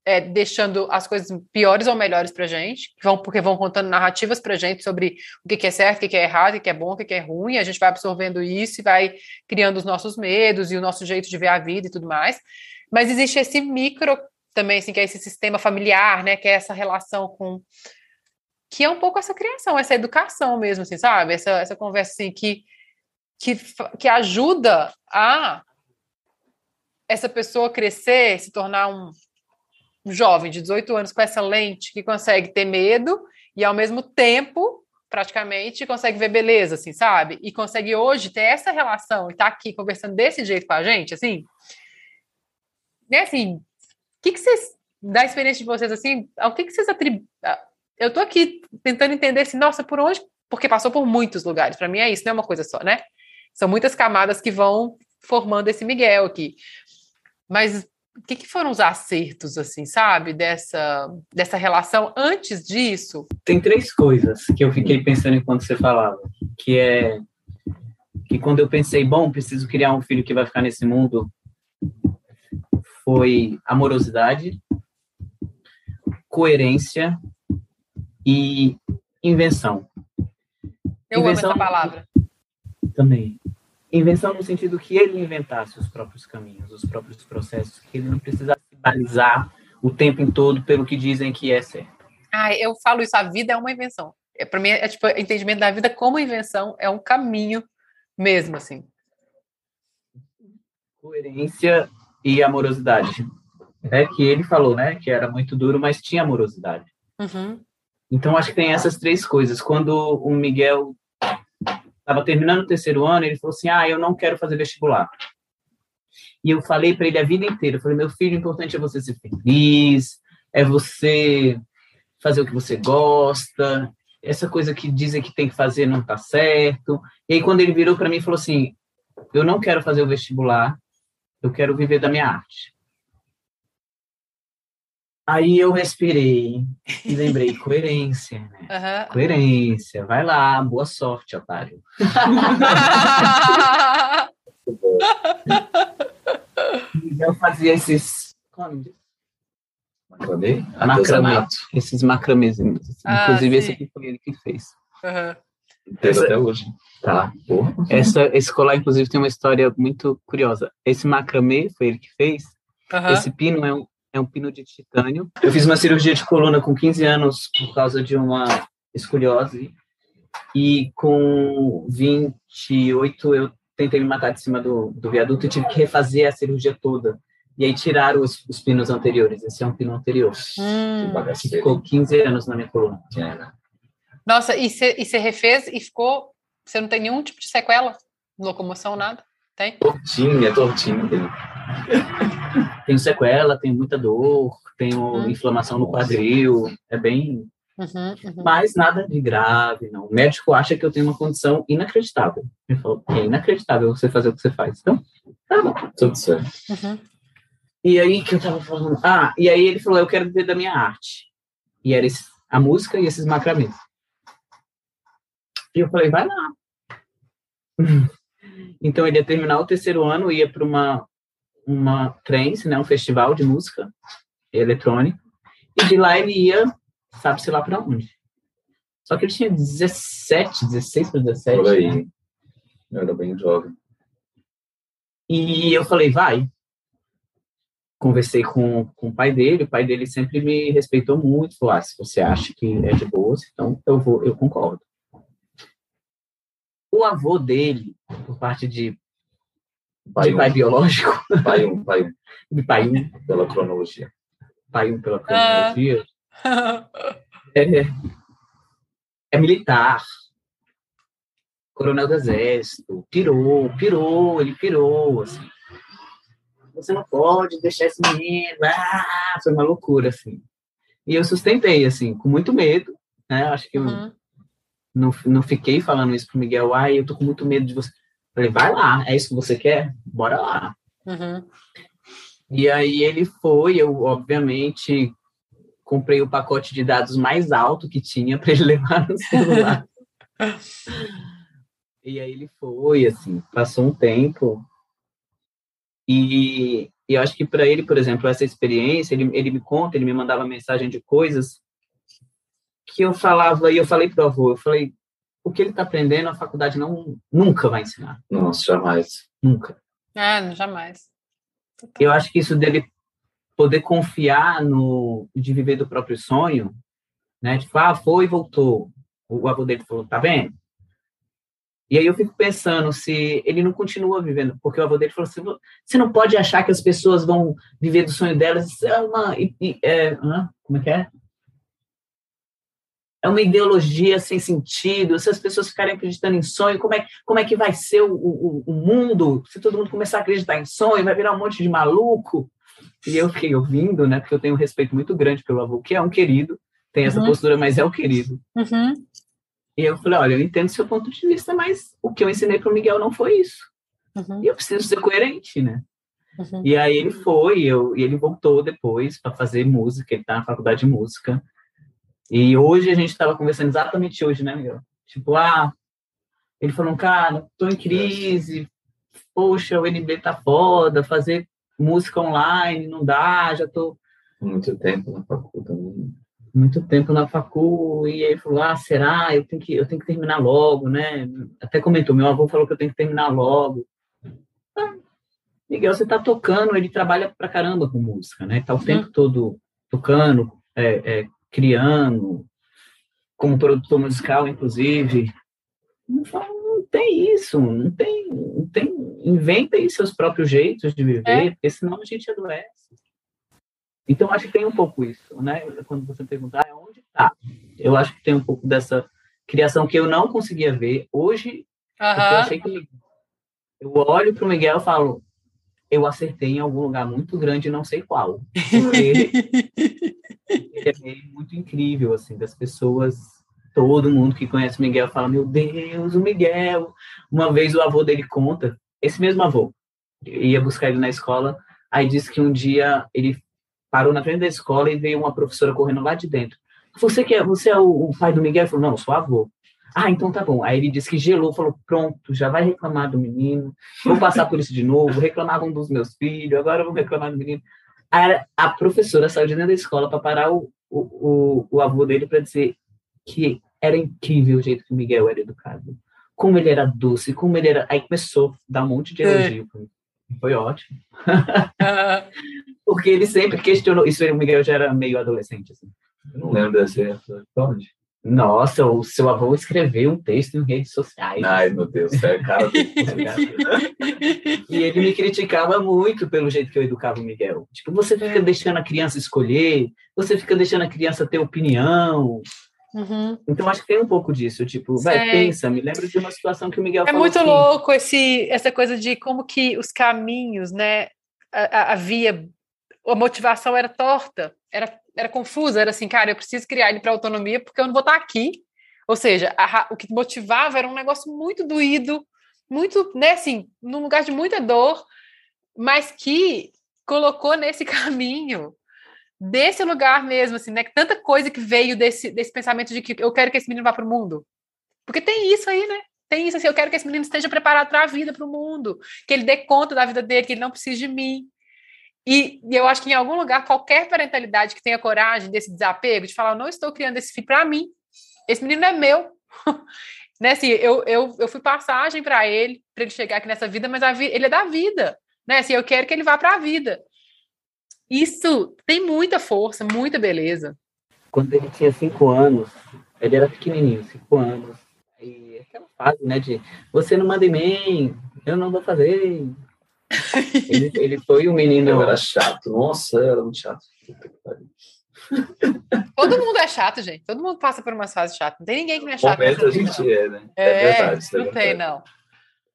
é, deixando as coisas piores ou melhores para gente, vão, porque vão contando narrativas para gente sobre o que, que é certo, o que, que é errado, o que, é bom, o que, que é ruim, a gente vai absorvendo isso e vai criando os nossos medos e o nosso jeito de ver a vida e tudo mais. Mas existe esse micro também, assim, que é esse sistema familiar, né, que é essa relação com que é um pouco essa criação, essa educação mesmo, assim, sabe? Essa, essa conversa assim que, que, que ajuda a essa pessoa crescer, se tornar um jovem de 18 anos com essa lente que consegue ter medo e ao mesmo tempo praticamente consegue ver beleza, assim, sabe? E consegue hoje ter essa relação e tá aqui conversando desse jeito com a gente, assim. Né, assim, o que, que vocês, da experiência de vocês, assim, ao que, que vocês atribuem? Eu tô aqui tentando entender, assim, nossa, por onde? Porque passou por muitos lugares. Para mim é isso, não é uma coisa só, né? São muitas camadas que vão formando esse Miguel aqui. Mas o que, que, foram os acertos, assim, sabe, dessa, dessa relação antes disso? Tem três coisas que eu fiquei pensando enquanto você falava, que é que quando eu pensei, bom, preciso criar um filho que vai ficar nesse mundo, foi amorosidade, coerência e invenção. Eu invenção, amo essa palavra. Também. Invenção no sentido que ele inventasse os próprios caminhos, os próprios processos, que ele não precisasse balizar o tempo todo pelo que dizem que é certo. Ah, eu falo isso, a vida é uma invenção. É, Para mim, é tipo, entendimento da vida como invenção é um caminho mesmo, assim. Coerência e amorosidade. É que ele falou, né, que era muito duro, mas tinha amorosidade. Uhum. Então, acho que tem essas três coisas. Quando o Miguel estava terminando o terceiro ano, ele falou assim: Ah, eu não quero fazer vestibular. E eu falei para ele a vida inteira: eu falei, meu filho, o importante é você ser feliz, é você fazer o que você gosta, essa coisa que dizem que tem que fazer não tá certo. E aí, quando ele virou para mim e falou assim: Eu não quero fazer o vestibular, eu quero viver da minha arte. Aí eu respirei e lembrei, coerência, né? Uhum. Coerência, vai lá, boa sorte, otário. eu fazia esses. Como Macramê? Macramê. Esses macramezinhos. Assim. Ah, Inclusive, sim. esse aqui foi ele que fez. Uhum. Essa, até hoje. Tá. Porra. Essa, esse colar, inclusive, tem uma história muito curiosa. Esse macramê foi ele que fez. Uhum. Esse pino é um, é um pino de titânio. Eu fiz uma cirurgia de coluna com 15 anos por causa de uma escoliose. E com 28 eu tentei me matar de cima do, do viaduto e tive que refazer a cirurgia toda. E aí tiraram os, os pinos anteriores. Esse é um pino anterior. Hum. Ficou 15 anos na minha coluna. É. Nossa, e você refez e ficou. Você não tem nenhum tipo de sequela? Locomoção, nada? Tem? Tortinha, tortinha. Tenho sequela, tenho muita dor, tenho hum. inflamação no quadril. É bem. Uhum, uhum. Mas nada de grave, não. O médico acha que eu tenho uma condição inacreditável. Ele falou: é inacreditável você fazer o que você faz. Então, tá bom. Tudo certo. Uhum. E aí que eu tava falando. Ah, e aí ele falou: eu quero viver da minha arte. E era esse, a música e esses macramês. E eu falei: vai lá. então ele ia terminar o terceiro ano, ia para uma uma trance, né, um festival de música eletrônica. E de lá ele ia, sabe-se lá para onde. Só que ele tinha 17, 16 para 17. Por aí. Né? Eu era bem jovem. E eu falei, vai conversei com, com o pai dele, o pai dele sempre me respeitou muito, falou, ah, se você acha que é de boa, então eu vou, eu concordo. O avô dele, por parte de pai, de pai um. biológico, pai um, pai um. de pai um, pela cronologia, pai um pela cronologia, ah. é, é militar, coronel do exército, pirou, pirou, ele pirou, assim você não pode deixar esse menino, ah, foi uma loucura, assim. E eu sustentei, assim, com muito medo, né, acho que eu uhum. não, não fiquei falando isso pro Miguel, ai, eu tô com muito medo de você. Falei, vai lá, é isso que você quer? Bora lá. Uhum. E aí ele foi, eu, obviamente, comprei o pacote de dados mais alto que tinha para ele levar no celular. e aí ele foi, assim, passou um tempo, e, e eu acho que para ele, por exemplo, essa experiência, ele, ele me conta, ele me mandava mensagem de coisas que eu falava, e eu falei para o avô, eu falei, o que ele está aprendendo, a faculdade não nunca vai ensinar. Nossa, jamais. Nunca. Ah, jamais. Eu acho que isso dele poder confiar no de viver do próprio sonho, né? Tipo, ah, foi e voltou. O avô dele falou, tá vendo? E aí eu fico pensando se ele não continua vivendo, porque o avô dele falou assim: você não pode achar que as pessoas vão viver do sonho delas. Isso é uma. É, como é que é? É uma ideologia sem sentido. Se as pessoas ficarem acreditando em sonho, como é, como é que vai ser o, o, o mundo? Se todo mundo começar a acreditar em sonho, vai virar um monte de maluco. E eu fiquei ouvindo, né? Porque eu tenho um respeito muito grande pelo avô, que é um querido, tem essa uhum. postura, mas é o querido. Uhum. E eu falei, olha, eu entendo seu ponto de vista, mas o que eu ensinei para o Miguel não foi isso. Uhum. E eu preciso ser coerente, né? Uhum. E aí ele foi, eu, e ele voltou depois para fazer música, ele está na faculdade de música. E hoje a gente estava conversando exatamente hoje, né, Miguel? Tipo, ah, ele falou, cara, tô em crise, poxa, o NB tá foda, fazer música online não dá, já tô muito tempo na faculdade muito tempo na facu e aí falou, ah, será? Eu tenho que, eu tenho que terminar logo, né? Até comentou, meu avô falou que eu tenho que terminar logo. Ah, Miguel, você tá tocando, ele trabalha pra caramba com música, né? Tá o tempo uhum. todo tocando, é, é, criando, como produtor musical, inclusive. Não, não tem isso, não tem, não tem, inventa aí seus próprios jeitos de viver, é. porque senão a gente adoece. Então, acho que tem um pouco isso, né? Quando você perguntar ah, onde está, eu acho que tem um pouco dessa criação que eu não conseguia ver. Hoje, eu achei que eu olho para o Miguel e falo, eu acertei em algum lugar muito grande, não sei qual. Porque é muito incrível, assim, das pessoas, todo mundo que conhece o Miguel fala, meu Deus, o Miguel. Uma vez o avô dele conta, esse mesmo avô, ia buscar ele na escola, aí disse que um dia ele parou na frente da escola e veio uma professora correndo lá de dentro. Você que é, você é o, o pai do Miguel? Ele falou, não, sou avô. Ah, então tá bom. Aí ele disse que gelou, falou: pronto, já vai reclamar do menino, vou passar por isso de novo, reclamavam dos meus filhos, agora vou reclamar do menino. Aí a professora saiu de dentro da escola para parar o, o, o, o avô dele para dizer que era incrível o jeito que o Miguel era educado, como ele era doce, como ele era. Aí começou a dar um monte de elogio. É. Foi ótimo. Porque ele sempre questionou. Isso o Miguel já era meio adolescente, assim. Eu não lembro dessa época. Onde? Nossa, o seu avô escreveu um texto em redes sociais. Ai, meu Deus, é cara. e ele me criticava muito pelo jeito que eu educava o Miguel. Tipo, você fica é. deixando a criança escolher, você fica deixando a criança ter opinião. Uhum. Então acho que tem um pouco disso, tipo, Sei. vai, pensa, me lembro de uma situação que o Miguel É muito assim, louco esse, essa coisa de como que os caminhos, né, havia, a motivação era torta, era era confusa, era assim, cara, eu preciso criar ele para autonomia porque eu não vou estar aqui. Ou seja, a, o que motivava era um negócio muito doído, muito, né, assim, num lugar de muita dor, mas que colocou nesse caminho desse lugar mesmo, assim, né? Tanta coisa que veio desse, desse pensamento de que eu quero que esse menino vá para o mundo. Porque tem isso aí, né? Tem isso assim, eu quero que esse menino esteja preparado para a vida, para o mundo, que ele dê conta da vida dele, que ele não precise de mim. E, e, eu acho que em algum lugar, qualquer parentalidade que tenha coragem desse desapego, de falar, não estou criando esse filho para mim, esse menino é meu. né, assim, eu, eu, eu fui passagem para ele, para ele chegar aqui nessa vida, mas a vi ele é da vida. Né? Assim, eu quero que ele vá para a vida. Isso tem muita força, muita beleza. Quando ele tinha cinco anos, ele era pequenininho, cinco anos. E aquela fase, né, de você não manda em mim, eu não vou fazer, ele, ele foi um menino. Eu era chato, nossa, era muito chato. Todo mundo é chato, gente. Todo mundo passa por umas fases chatas. Não tem ninguém que não é chato. Momento a gente é, né? É, é verdade. É não é tem, não.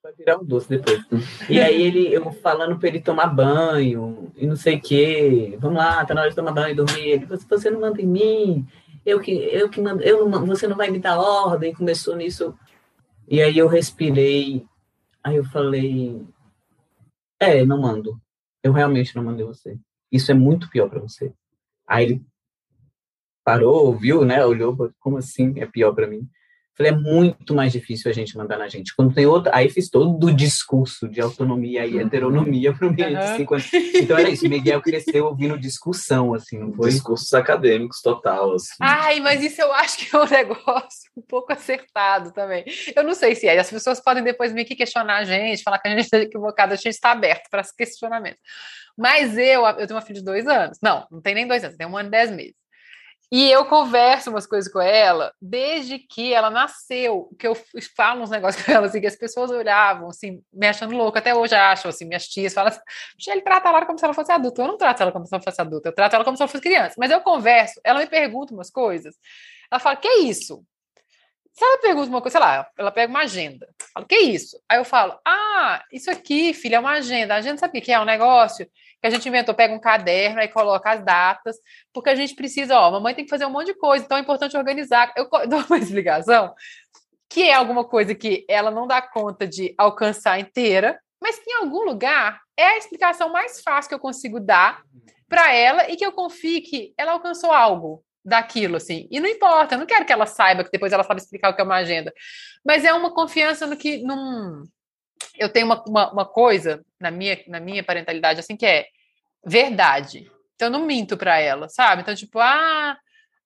Vai virar um doce depois. E aí ele, eu falando para ele tomar banho e não sei o quê. Vamos lá, tá na hora de tomar banho e dormir. Ele falou, você não manda em mim. Eu que, eu que mando, eu não, você não vai me dar ordem. Começou nisso. E aí eu respirei. Aí eu falei, é, não mando. Eu realmente não mandei você. Isso é muito pior para você. Aí ele parou, ouviu, né? Olhou, como assim é pior para mim? Falei, é muito mais difícil a gente mandar na gente. Quando tem outra, aí fiz todo o discurso de autonomia e heteronomia para o menino de 50. Então era isso, Miguel cresceu ouvindo discussão, assim, não foi? Discursos acadêmicos total, assim. Ai, mas isso eu acho que é um negócio um pouco acertado também. Eu não sei se é, as pessoas podem depois vir aqui questionar a gente, falar que a gente está equivocado, a gente está aberto para questionamento. Mas eu, eu tenho uma filha de dois anos. Não, não tem nem dois anos, tem um ano e dez meses. E eu converso umas coisas com ela desde que ela nasceu, que eu falo uns negócios com ela, assim, que as pessoas olhavam, assim, me achando louca, até hoje acham, assim, minhas tias falam assim, ele trata ela como se ela fosse adulta, eu não trato ela como se ela fosse adulta, eu trato ela como se ela fosse criança, mas eu converso, ela me pergunta umas coisas, ela fala, que isso? Se ela pergunta uma coisa, sei lá, ela pega uma agenda, fala, que isso? Aí eu falo, ah, isso aqui, filha, é uma agenda, a agenda sabe o que é? É um negócio que a gente inventou, pega um caderno e coloca as datas, porque a gente precisa, ó, mamãe tem que fazer um monte de coisa, então é importante organizar. Eu dou uma explicação que é alguma coisa que ela não dá conta de alcançar inteira, mas que em algum lugar é a explicação mais fácil que eu consigo dar para ela e que eu confie que ela alcançou algo daquilo, assim. E não importa, eu não quero que ela saiba, que depois ela sabe explicar o que é uma agenda. Mas é uma confiança no que. Num... Eu tenho uma, uma, uma coisa na minha, na minha parentalidade, assim, que é verdade. Então, eu não minto para ela, sabe? Então, tipo, ah,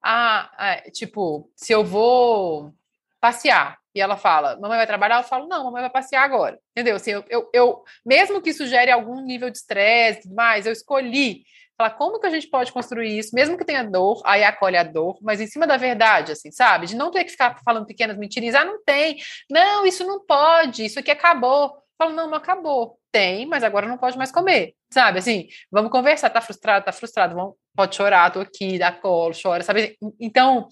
ah, ah, tipo, se eu vou passear e ela fala, mamãe vai trabalhar, eu falo, não, mamãe vai passear agora, entendeu? Assim, eu, eu, eu mesmo que isso gere algum nível de estresse e tudo mais, eu escolhi falar como que a gente pode construir isso, mesmo que tenha dor, aí acolhe a dor, mas em cima da verdade, assim, sabe? De não ter que ficar falando pequenas mentirinhas, ah, não tem, não, isso não pode, isso aqui acabou. Falo, não, não acabou. Tem, mas agora não pode mais comer. Sabe, assim, vamos conversar, tá frustrado, tá frustrado, vamos, pode chorar, tô aqui, dá colo, chora, sabe? Então,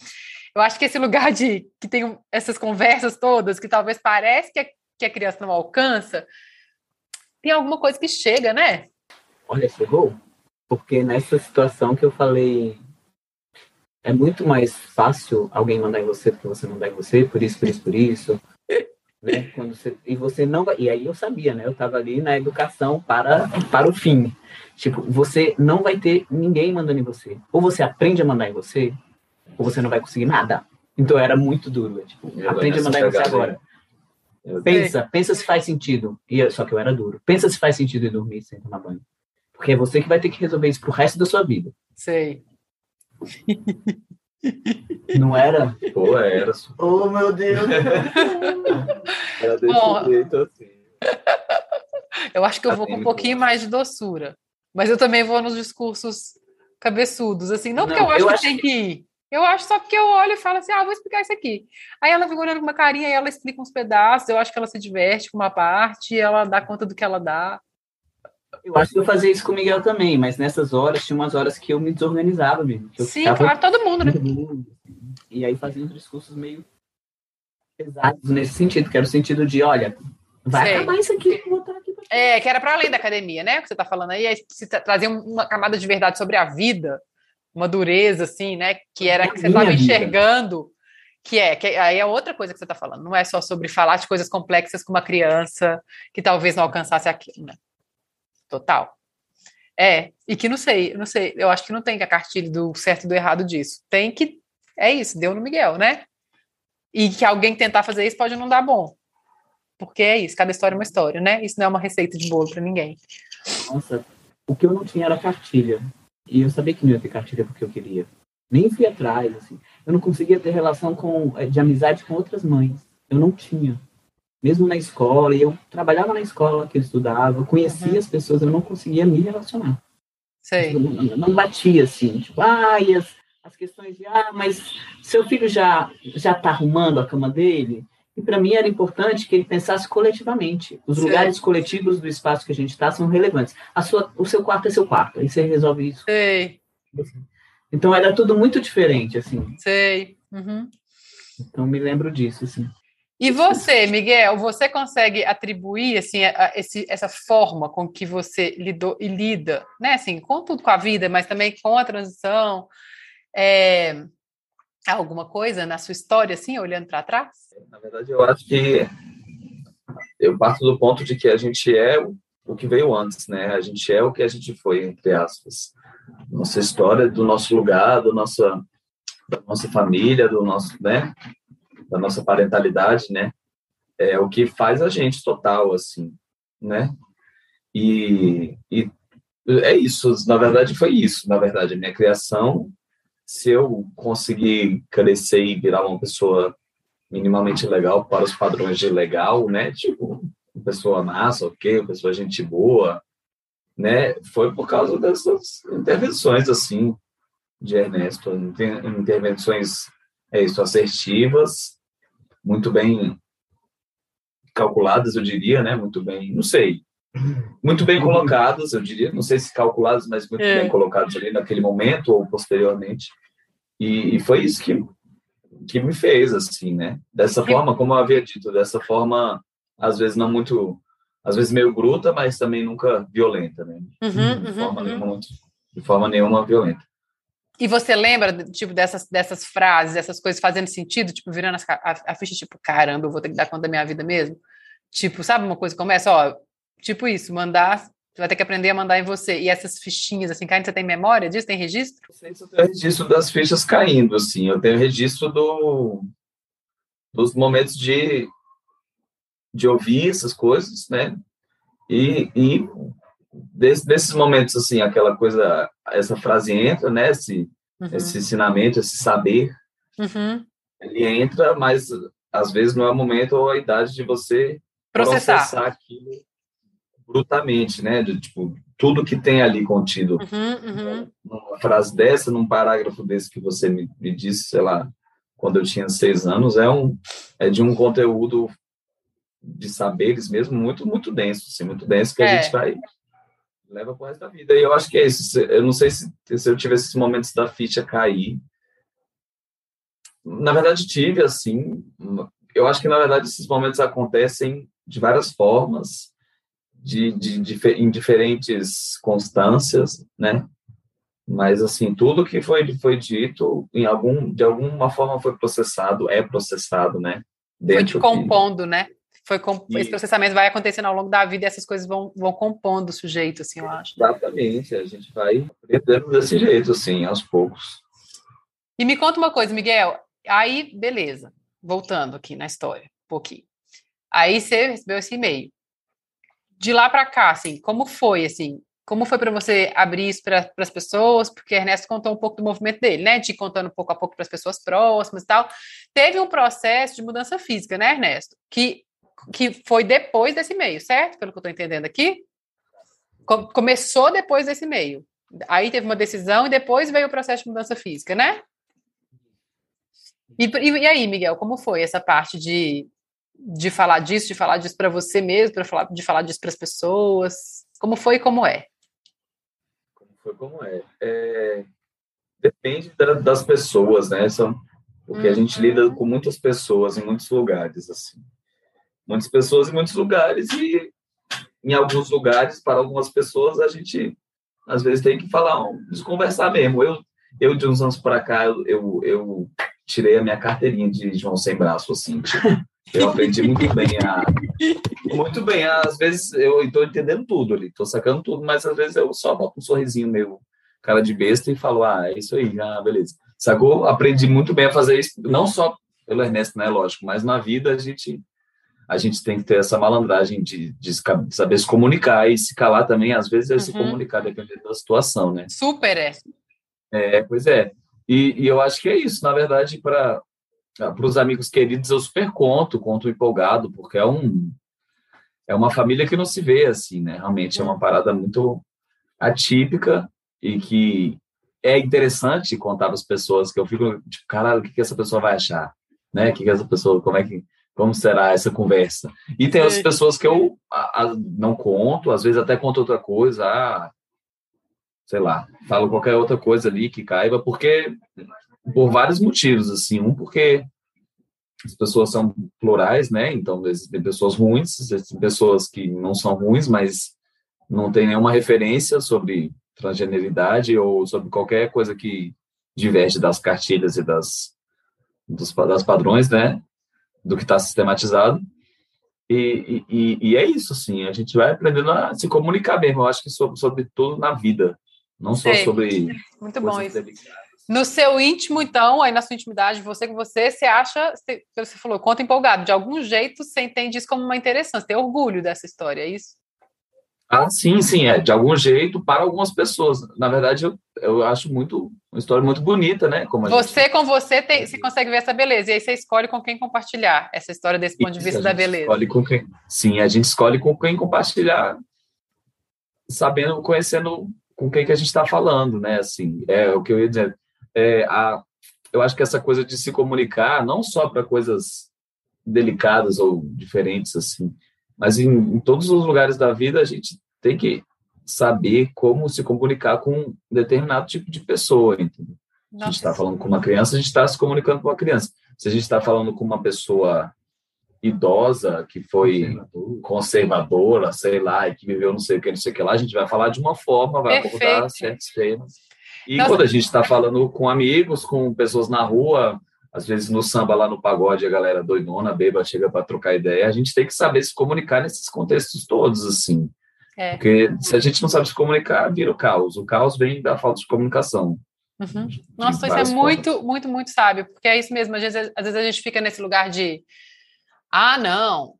eu acho que esse lugar de que tem essas conversas todas, que talvez parece que a, que a criança não alcança, tem alguma coisa que chega, né? Olha, chegou. Porque nessa situação que eu falei, é muito mais fácil alguém mandar em você do que você mandar em você, por isso, por isso, por isso. né? Quando você, e você não vai. E aí eu sabia, né? Eu estava ali na educação para, para o fim. Tipo, você não vai ter ninguém mandando em você. Ou você aprende a mandar em você, ou você não vai conseguir nada. Então era muito duro. Tipo, aprende a mandar em você agora. Pensa, pensa se faz sentido. E, só que eu era duro. Pensa se faz sentido ir dormir sem tomar banho. Porque é você que vai ter que resolver isso pro resto da sua vida. Sei. Não era? Pô, era. Oh, meu Deus! era desse Bom, jeito assim. Eu acho que eu vou com um pouquinho mais de doçura. Mas eu também vou nos discursos cabeçudos, assim. Não porque não, eu acho eu que acho tem que ir. Eu acho só porque eu olho e falo assim, ah, vou explicar isso aqui. Aí ela fica olhando com uma carinha e ela explica uns pedaços, eu acho que ela se diverte com uma parte, ela dá conta do que ela dá. Eu acho que eu fazia isso com o Miguel também, mas nessas horas, tinha umas horas que eu me desorganizava mesmo. Sim, claro, todo mundo, né? E aí fazia uns discursos meio pesados nesse sentido, que era o sentido de, olha, vai Sei. acabar isso aqui, vou botar aqui. É, que era para além da academia, né? O que você está falando aí, é se trazer uma camada de verdade sobre a vida, uma dureza, assim, né? Que era que você estava enxergando, que é, que aí é outra coisa que você está falando, não é só sobre falar de coisas complexas com uma criança que talvez não alcançasse aquilo, né? Total. É, e que não sei, não sei, eu acho que não tem a cartilha do certo e do errado disso. Tem que, é isso, deu no Miguel, né? E que alguém tentar fazer isso pode não dar bom. Porque é isso, cada história é uma história, né? Isso não é uma receita de bolo para ninguém. Nossa, o que eu não tinha era cartilha. E eu sabia que não ia ter cartilha porque eu queria. Nem fui atrás, assim. Eu não conseguia ter relação com, eh, de amizade com outras mães. Eu não tinha mesmo na escola, e eu trabalhava na escola que eu estudava, conhecia uhum. as pessoas, eu não conseguia me relacionar. Sei. Eu não, não batia assim, tipo, ah, e as, as questões de, ah, mas seu filho já já está arrumando a cama dele? E para mim era importante que ele pensasse coletivamente. Os lugares coletivos do espaço que a gente está são relevantes. A sua, o seu quarto é seu quarto, aí você resolve isso. Sei. Então era tudo muito diferente, assim. Sei. Uhum. Então me lembro disso, assim. E você, Miguel, você consegue atribuir assim a, esse, essa forma com que você lidou e lida, né? Assim, com tudo com a vida, mas também com a transição, é, alguma coisa na sua história, assim, olhando para trás? Na verdade, eu acho que eu parto do ponto de que a gente é o que veio antes, né? A gente é o que a gente foi, entre aspas. Nossa história, do nosso lugar, do nossa, da nossa família, do nosso, né? Da nossa parentalidade, né? É o que faz a gente total, assim, né? E, e é isso, na verdade foi isso, na verdade, a minha criação, se eu conseguir crescer e virar uma pessoa minimamente legal para os padrões de legal, né? Tipo, pessoa massa, ok, pessoa gente boa, né? Foi por causa dessas intervenções, assim, de Ernesto, intervenções é isso, assertivas, muito bem calculadas, eu diria, né? Muito bem, não sei, muito bem colocadas, eu diria, não sei se calculadas, mas muito é. bem colocadas ali naquele momento ou posteriormente. E, e, foi isso que que me fez assim, né? Dessa forma, como eu havia dito, dessa forma, às vezes não muito, às vezes meio bruta, mas também nunca violenta, né? Uhum, de, uhum, forma uhum. Nenhuma, de forma nenhuma violenta. E você lembra, tipo, dessas, dessas frases, dessas coisas fazendo sentido, tipo, virando a, a, a, ficha, tipo, caramba, eu vou ter que dar conta da minha vida mesmo? Tipo, sabe uma coisa que começa, ó, tipo isso, mandar, você vai ter que aprender a mandar em você. E essas fichinhas, assim, caindo, você tem memória disso? Tem registro? Não sei se eu tenho registro das fichas caindo, assim, eu tenho registro do, dos momentos de, de ouvir essas coisas, né? E, e desse, desses momentos, assim, aquela coisa, essa frase entra, né? Esse, uhum. esse ensinamento, esse saber, uhum. ele entra, mas às vezes não é o momento ou a idade de você processar, processar aquilo brutamente, né? De, tipo, tudo que tem ali contido. Uhum, uhum. Numa frase dessa, num parágrafo desse que você me, me disse, sei lá, quando eu tinha seis anos, é, um, é de um conteúdo de saberes mesmo muito, muito denso, assim, muito denso, que é. a gente vai leva pro resto da vida. E eu acho que é isso. Eu não sei se, se eu tive esses momentos da ficha cair. Na verdade, tive, assim. Eu acho que, na verdade, esses momentos acontecem de várias formas. de, de, de, em diferentes constâncias, né? Mas, assim, tudo que foi, foi dito, em algum, de alguma forma foi processado, é processado, né? Dentro foi compondo, que... né? Foi com... Esse processamento vai acontecendo ao longo da vida e essas coisas vão, vão compondo o sujeito, assim, eu acho. Exatamente, a gente vai aprendendo desse jeito, assim, aos poucos. E me conta uma coisa, Miguel, aí, beleza, voltando aqui na história, um pouquinho. Aí você recebeu esse e-mail. De lá para cá, assim, como foi, assim, como foi para você abrir isso para as pessoas? Porque Ernesto contou um pouco do movimento dele, né? De contando pouco a pouco para as pessoas próximas e tal. Teve um processo de mudança física, né, Ernesto? Que, que foi depois desse meio, certo? Pelo que eu estou entendendo aqui. Começou depois desse meio. Aí teve uma decisão e depois veio o processo de mudança física, né? E, e, e aí, Miguel, como foi essa parte de, de falar disso, de falar disso para você mesmo, para falar, de falar disso para as pessoas? Como foi e como é? foi como é. é depende da, das pessoas, né? São, porque a gente lida uhum. com muitas pessoas em muitos lugares, assim. Muitas pessoas em muitos lugares e em alguns lugares, para algumas pessoas, a gente às vezes tem que falar, desconversar mesmo. Eu, eu de uns anos para cá, eu, eu tirei a minha carteirinha de João Sem Braço, assim. Tipo, eu aprendi muito bem a. Muito bem, às vezes eu estou entendendo tudo ali, estou sacando tudo, mas às vezes eu só boto um sorrisinho meu, cara de besta, e falo, ah, é isso aí, ah, beleza. Sacou? Aprendi muito bem a fazer isso, não só pelo Ernesto, né, lógico, mas na vida a gente a gente tem que ter essa malandragem de, de saber se comunicar e se calar também, às vezes é uhum. se comunicar, dependendo da situação, né? Super é. É, pois é. E, e eu acho que é isso, na verdade, para os amigos queridos eu super conto, conto empolgado, porque é um é uma família que não se vê assim, né? Realmente é uma parada muito atípica e que é interessante contar para as pessoas que eu fico tipo, caralho, o que, que essa pessoa vai achar, né? O que, que essa pessoa, como é que como será essa conversa? E tem as pessoas que eu a, a, não conto, às vezes até conto outra coisa, ah, sei lá, falo qualquer outra coisa ali que caiba, porque por vários motivos, assim. Um, porque as pessoas são plurais, né? Então, existem pessoas ruins, existem pessoas que não são ruins, mas não tem nenhuma referência sobre transgeneridade ou sobre qualquer coisa que diverge das cartilhas e das, dos, das padrões, né? Do que está sistematizado. E, e, e, é isso, assim, a gente vai aprendendo a se comunicar mesmo, eu acho que sobre, sobre tudo na vida, não só sobre. Muito bom isso. Delicadas. No seu íntimo, então, aí na sua intimidade, você com você, você acha, você, você falou, conta empolgado, de algum jeito você entende isso como uma interessante, tem orgulho dessa história, é isso? Ah, sim, sim, é, de algum jeito, para algumas pessoas. Na verdade, eu, eu acho muito, uma história muito bonita, né? Como você gente... com você, tem, você consegue ver essa beleza, e aí você escolhe com quem compartilhar essa história desse ponto de vista da beleza. Escolhe com quem, sim, a gente escolhe com quem compartilhar, sabendo, conhecendo com quem que a gente está falando, né? Assim, é o que eu ia dizer é, a, eu acho que essa coisa de se comunicar, não só para coisas delicadas ou diferentes, assim, mas em, em, todos os lugares da vida a gente tem que saber como se comunicar com um determinado tipo de pessoa, entendeu? Nossa. A gente está falando com uma criança, a gente está se comunicando com uma criança. Se a gente está falando com uma pessoa idosa que foi conservadora, sei lá, e que viveu não sei o que, não sei o que lá, a gente vai falar de uma forma, vai Perfeito. abordar certos temas. E Nossa. quando a gente está falando com amigos, com pessoas na rua, às vezes no samba, lá no pagode, a galera doidona, beba, chega para trocar ideia, a gente tem que saber se comunicar nesses contextos todos, assim. É. Porque se a gente não sabe se comunicar, vira o caos. O caos vem da falta de comunicação. Uhum. Nossa, isso é muito, muito, muito sábio, porque é isso mesmo. Às vezes, às vezes a gente fica nesse lugar de ah, não,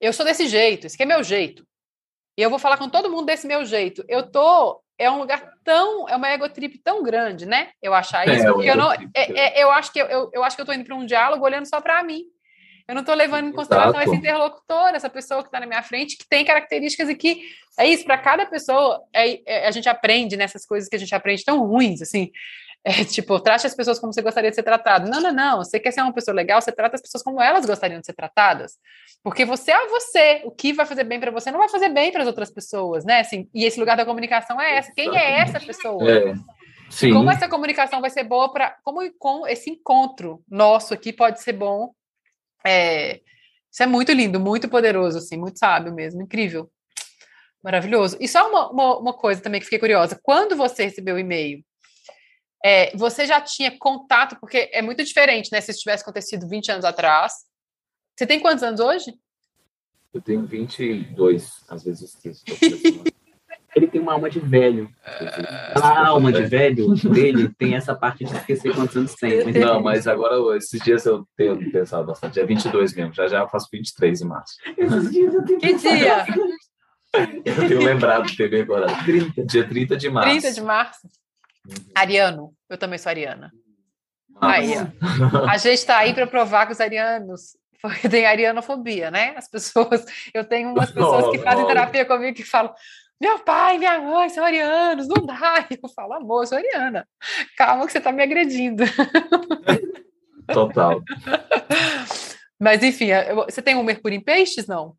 eu sou desse jeito, esse aqui é meu jeito. E eu vou falar com todo mundo desse meu jeito. Eu tô é um lugar tão, é uma egotrip tão grande, né? Eu achar isso, é, porque eu não, é, é, eu acho que eu, eu, eu acho que eu tô indo para um diálogo olhando só para mim. Eu não estou levando em consideração Exato. esse interlocutor, essa pessoa que está na minha frente, que tem características e que é isso, para cada pessoa, é, é, a gente aprende nessas coisas que a gente aprende tão ruins, assim. É, tipo, trate as pessoas como você gostaria de ser tratado. Não, não, não. Você quer ser uma pessoa legal, você trata as pessoas como elas gostariam de ser tratadas. Porque você é você. O que vai fazer bem para você não vai fazer bem para as outras pessoas, né? Assim, e esse lugar da comunicação é essa. Quem é essa pessoa? É. Sim. Como essa comunicação vai ser boa para. Como com esse encontro nosso aqui pode ser bom. É, isso é muito lindo, muito poderoso, assim, muito sábio mesmo, incrível. Maravilhoso. E só uma, uma, uma, coisa também que fiquei curiosa. Quando você recebeu o e-mail, é, você já tinha contato, porque é muito diferente, né? Se isso tivesse acontecido 20 anos atrás. Você tem quantos anos hoje? Eu tenho 22, às vezes 30. ele tem uma alma de velho. A alma de velho dele tem essa parte de esquecer quantos anos tem. Não, mas agora, esses dias eu tenho pensado bastante. É 22 mesmo, já já eu faço 23 em março. Esses dias eu tenho que dia? Eu tenho lembrado de TV agora. 30. Dia 30 de março. 30 de março. Uhum. Ariano. Eu também sou ariana. Ah, aí, a gente está aí para provar que os arianos tem arianofobia, né? As pessoas, eu tenho umas pessoas que fazem terapia comigo que falam: meu pai, minha mãe são arianos, não dá. E eu falo, amor, eu sou ariana. Calma que você está me agredindo. Total. Mas, enfim, você tem um Mercúrio em peixes, não?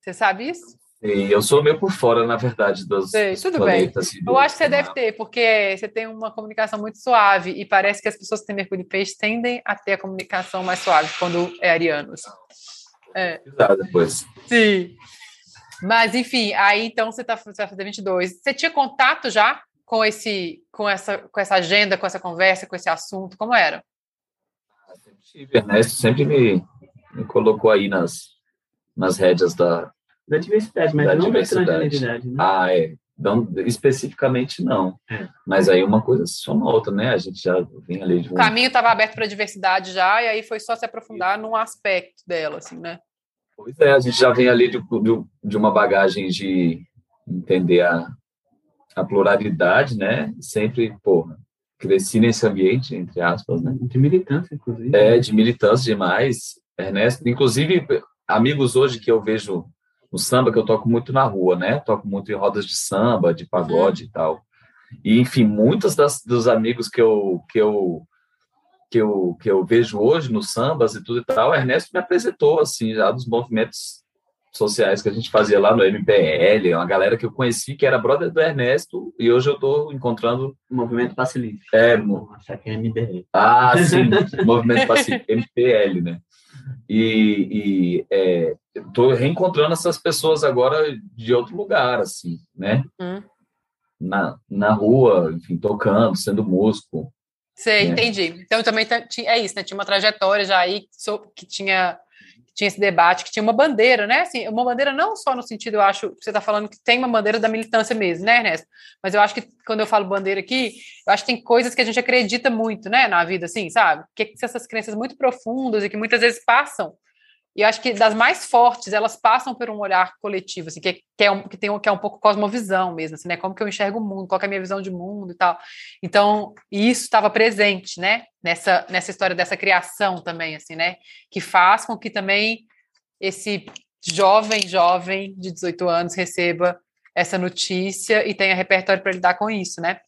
Você sabe isso? Sim, eu sou meio por fora, na verdade, dos, Sei, dos tudo planetas. Bem. Eu acho que você deve ter, porque você tem uma comunicação muito suave e parece que as pessoas que têm Mercúrio em peixe tendem a ter a comunicação mais suave quando é arianos. É. Exato, depois. Sim. Mas, enfim, aí então você, tá, você vai fazer 22. Você tinha contato já com, esse, com, essa, com essa agenda, com essa conversa, com esse assunto? Como era? Sempre tive. Ernesto sempre me, me colocou aí nas, nas rédeas da, da diversidade, mas da não diversidade. da transgeneridade. Né? Ah, é. Não, especificamente não. É. Mas aí uma coisa se soma outra, né? A gente já vem ali de um... O caminho estava aberto para a diversidade já, e aí foi só se aprofundar num aspecto dela, assim, né? Pois é, a gente já vem ali de, de, de uma bagagem de entender a, a pluralidade, né? Sempre, porra, cresci nesse ambiente, entre aspas, né? De militância, inclusive. É, de militância demais, Ernesto. Inclusive, amigos hoje que eu vejo no samba, que eu toco muito na rua, né? Toco muito em rodas de samba, de pagode uhum. e tal. E, enfim, muitos das, dos amigos que eu, que eu que eu, que eu vejo hoje nos sambas e tudo e tal, o Ernesto me apresentou, assim, já dos movimentos sociais que a gente fazia lá no MPL, uma galera que eu conheci que era brother do Ernesto, e hoje eu estou encontrando... Movimento Passe Livre. É, achar que é MBL. Ah, sim, Movimento Passe MPL, né? E, e estou reencontrando essas pessoas agora de outro lugar, assim, né? Hum. Na, na rua, enfim, tocando, sendo músico, Sei, né? entendi. Então também é isso, né? Tinha uma trajetória já aí que tinha tinha esse debate, que tinha uma bandeira, né? Assim, uma bandeira não só no sentido, eu acho, você está falando que tem uma bandeira da militância mesmo, né, Ernesto? Mas eu acho que quando eu falo bandeira aqui, eu acho que tem coisas que a gente acredita muito, né, na vida, assim, sabe? Que essas crenças muito profundas e que muitas vezes passam e eu acho que das mais fortes, elas passam por um olhar coletivo, assim, que, que, é um, que, tem, que é um pouco cosmovisão mesmo, assim, né? Como que eu enxergo o mundo, qual é a minha visão de mundo e tal. Então, isso estava presente, né? Nessa, nessa história dessa criação também, assim, né? Que faz com que também esse jovem, jovem de 18 anos receba essa notícia e tenha repertório para lidar com isso, né?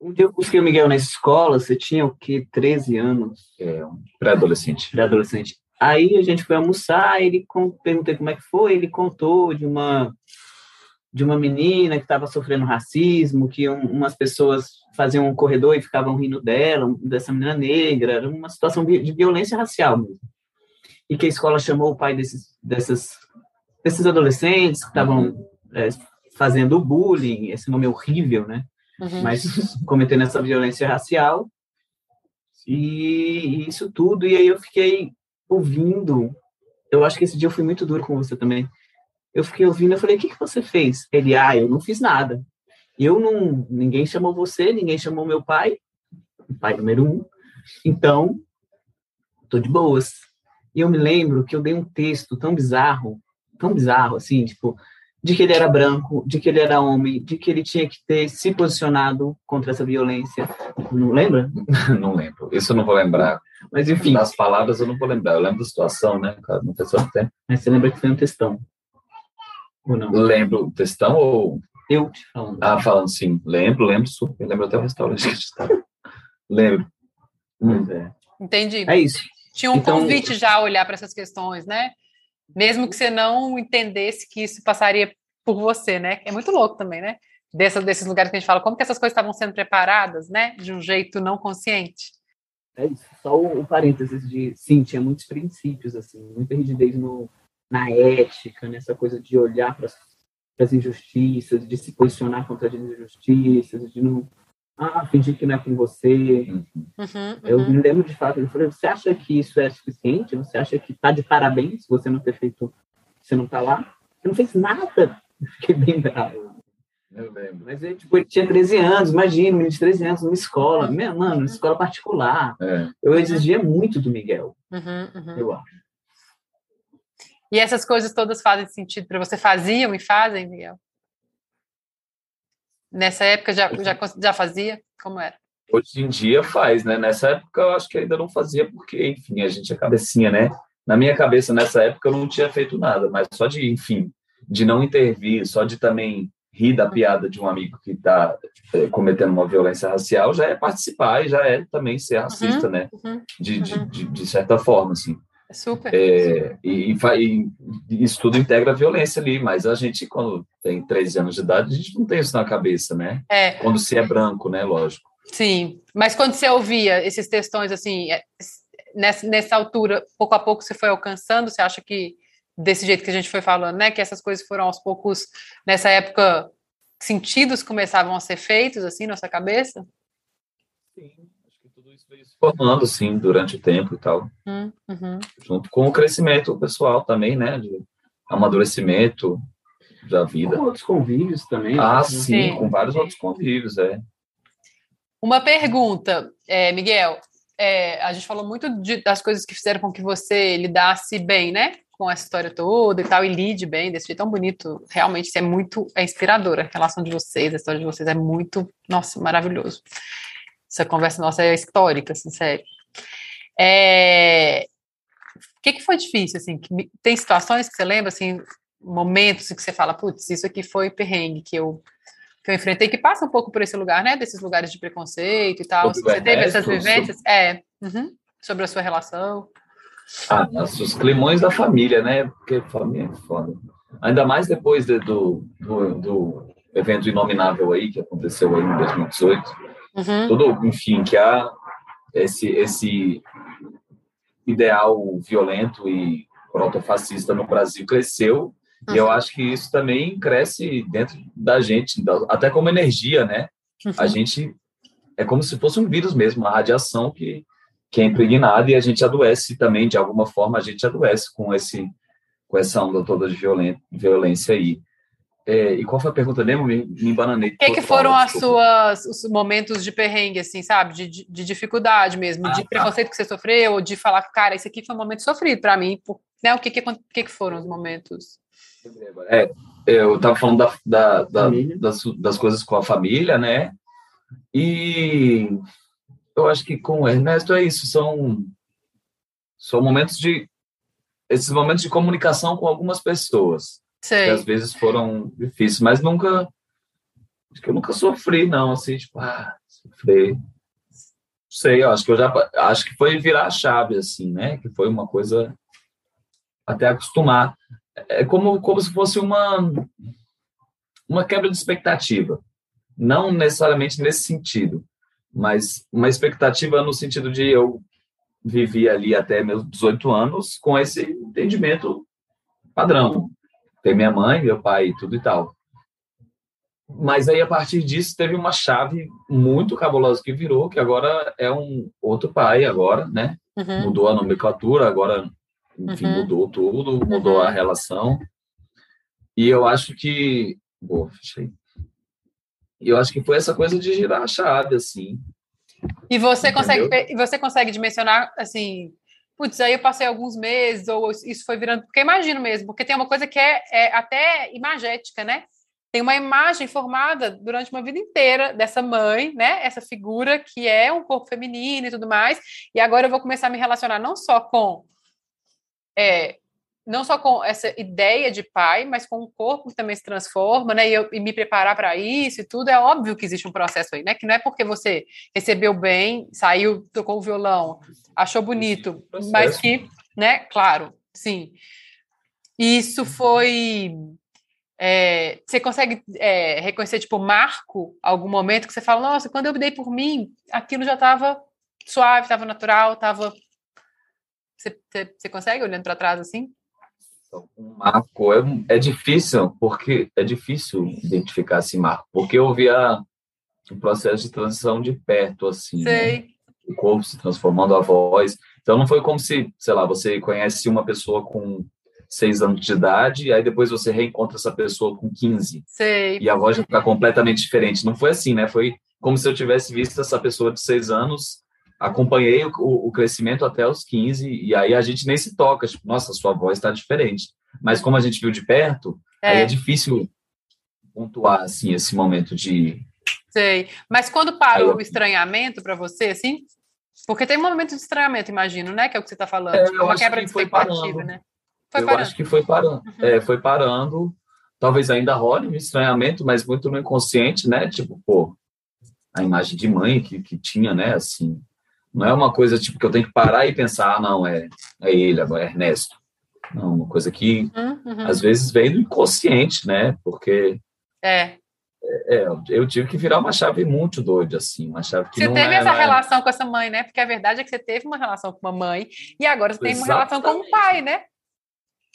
Um dia eu busquei o Miguel na escola, você tinha o quê? 13 anos? É, pré-adolescente. Pré-adolescente. Aí a gente foi almoçar, ele perguntei como é que foi, ele contou de uma de uma menina que estava sofrendo racismo, que um, umas pessoas faziam um corredor e ficavam rindo dela, dessa menina negra, era uma situação de violência racial mesmo. E que a escola chamou o pai desses, dessas, desses adolescentes que estavam é, fazendo bullying, esse nome é horrível, né? Uhum. Mas cometendo essa violência racial. E isso tudo, e aí eu fiquei ouvindo. Eu acho que esse dia eu fui muito duro com você também. Eu fiquei ouvindo, eu falei, o que, que você fez? Ele, ah, eu não fiz nada. Eu não, ninguém chamou você, ninguém chamou meu pai, pai número um. Então, tô de boas. E eu me lembro que eu dei um texto tão bizarro, tão bizarro, assim, tipo, de que ele era branco, de que ele era homem, de que ele tinha que ter se posicionado contra essa violência. Não lembra? não lembro. Isso eu não vou lembrar. Mas enfim. Das palavras eu não vou lembrar. Eu lembro da situação, né, cara? Não fez tanto tempo. Mas você lembra que foi um textão? Ou não? Lembro. Textão ou. Eu te falando. Ah, falando sim. Lembro, lembro super. Lembro até o restaurante que a gente estava. Lembro. Hum. É. Entendi. É isso. Tinha um então... convite já a olhar para essas questões, né? Mesmo que você não entendesse que isso passaria por você, né? É muito louco também, né? Dessa, desses lugares que a gente fala, como que essas coisas estavam sendo preparadas, né? De um jeito não consciente. É isso. Só o, o parênteses de, sim, tinha muitos princípios, assim, muita rigidez no, na ética, nessa coisa de olhar para as injustiças, de se posicionar contra as injustiças, de não ah, fingir que não é com você. Uhum, uhum. Eu me lembro de fato, ele falou, você acha que isso é suficiente? Você acha que está de parabéns você não ter feito, você não está lá? Você não fez nada. Eu fiquei bem bravo. Eu lembro. Mas tipo, ele tinha 13 anos, imagina, menino de 13 anos, numa escola, meu, mano, numa escola particular. É. Eu exigia muito do Miguel, uhum, uhum. eu acho. E essas coisas todas fazem sentido para você? Faziam e fazem, Miguel? Nessa época já, já, já fazia? Como era? Hoje em dia faz, né? Nessa época eu acho que ainda não fazia, porque, enfim, a gente é cabecinha, né? Na minha cabeça, nessa época, eu não tinha feito nada, mas só de, enfim, de não intervir, só de também rir da piada de um amigo que está é, cometendo uma violência racial já é participar e já é também ser racista, uhum, né? Uhum, de, uhum. De, de, certa forma, assim. É super. É, e, e, e, isso tudo integra a violência ali, mas a gente, quando tem 13 anos de idade, a gente não tem isso na cabeça, né? É. Quando se é branco, né? Lógico. Sim, mas quando você ouvia esses textões, assim, é, nessa, nessa altura, pouco a pouco você foi alcançando, você acha que desse jeito que a gente foi falando, né? Que essas coisas foram aos poucos, nessa época, sentidos começavam a ser feitos, assim, na sua cabeça? Isso se formando, sim, durante o tempo e tal. Hum, uhum. Junto com o crescimento pessoal também, né? De amadurecimento da vida. Com outros convívios também. Ah, né? sim, sim, com vários outros convívios, é. Uma pergunta, é, Miguel. É, a gente falou muito de, das coisas que fizeram com que você lidasse bem, né? com essa história toda e tal, e lide bem desse jeito tão bonito. Realmente, é muito é inspiradora a relação de vocês, a história de vocês é muito, nossa, maravilhoso. Essa conversa nossa é histórica, assim, sério. É... O que, que foi difícil, assim? Tem situações que você lembra, assim, momentos que você fala, putz, isso aqui foi perrengue que eu, que eu enfrentei, que passa um pouco por esse lugar, né? Desses lugares de preconceito e tal. Você teve essas vivências? É, uhum, sobre a sua relação. Ah, nossa, os climões da família, né? Porque família é foda. Ainda mais depois de, do, do, do, evento inominável aí, que aconteceu aí em 2018. Uhum. Tudo, enfim, que há esse, esse ideal violento e protofascista no Brasil cresceu. Uhum. E eu uhum. acho que isso também cresce dentro da gente, até como energia, né? Uhum. A gente é como se fosse um vírus mesmo, uma radiação que que é impregnada e a gente adoece também, de alguma forma, a gente adoece com, esse, com essa onda toda de violência aí. É, e qual foi a pergunta mesmo? Me, me embananei. O que, que foram as suas, os momentos de perrengue, assim, sabe? De, de, de dificuldade mesmo, ah, de tá. preconceito que você sofreu, ou de falar, cara, esse aqui foi um momento sofrido para mim. Por, né? O que que, que que foram os momentos? É, eu estava falando da, da, da das, das coisas com a família, né? E eu acho que com o Ernesto é isso, são, são momentos de esses momentos de comunicação com algumas pessoas. Sei. Que às vezes foram difíceis, mas nunca acho que eu nunca sofri não, assim, tipo, ah, sofri. Sei, eu acho que eu já acho que foi virar a chave assim, né? Que foi uma coisa até acostumar. É como como se fosse uma uma quebra de expectativa. Não necessariamente nesse sentido, mas uma expectativa no sentido de eu vivi ali até meus 18 anos com esse entendimento padrão. Tem minha mãe, meu pai, tudo e tal. Mas aí, a partir disso, teve uma chave muito cabulosa que virou, que agora é um outro pai, agora, né? Uhum. Mudou a nomenclatura, agora, enfim, uhum. mudou tudo, mudou uhum. a relação. E eu acho que... Boa, fechei. E eu acho que foi essa coisa de girar a chave, assim. E você consegue, você consegue dimensionar, assim, putz, aí eu passei alguns meses, ou isso foi virando. Porque imagino mesmo, porque tem uma coisa que é, é até imagética, né? Tem uma imagem formada durante uma vida inteira dessa mãe, né? Essa figura que é um corpo feminino e tudo mais. E agora eu vou começar a me relacionar não só com é, não só com essa ideia de pai, mas com o corpo que também se transforma, né? E, eu, e me preparar para isso e tudo, é óbvio que existe um processo aí, né? Que não é porque você recebeu bem, saiu, tocou o violão, achou bonito, mas que, né? Claro, sim. Isso foi. É, você consegue é, reconhecer, tipo, marco, algum momento que você fala, nossa, quando eu dei por mim, aquilo já estava suave, estava natural, estava. Você, você, você consegue olhando para trás assim? Um marco é, é difícil, porque é difícil identificar esse marco, porque eu via o processo de transição de perto, assim. Né? Sei. O corpo se transformando, a voz. Então, não foi como se, sei lá, você conhece uma pessoa com seis anos de idade, e aí depois você reencontra essa pessoa com 15. Sei. E a voz já fica completamente diferente. Não foi assim, né? Foi como se eu tivesse visto essa pessoa de seis anos, acompanhei o, o crescimento até os 15, e aí a gente nem se toca, tipo, nossa, sua voz está diferente. Mas como a gente viu de perto, é. aí é difícil pontuar, assim, esse momento de... Sei. Mas quando parou eu... o estranhamento para você, assim? Porque tem um momento de estranhamento, imagino, né? Que é o que você está falando. É, tipo, uma quebra de expectativa, né? Foi eu parando. acho que foi parando. Uhum. É, foi parando. Talvez ainda role um estranhamento, mas muito no inconsciente, né? Tipo, pô, a imagem de mãe que, que tinha, né? Assim, não é uma coisa tipo que eu tenho que parar e pensar, ah, não, é, é ele, é Ernesto. Não, uma coisa que uhum. uhum. às vezes vem do inconsciente, né? Porque é. É, eu tive que virar uma chave muito doida, assim, uma chave que Você não teve essa relação com essa mãe, né? Porque a verdade é que você teve uma relação com uma mãe e agora você tem uma relação com um pai, né?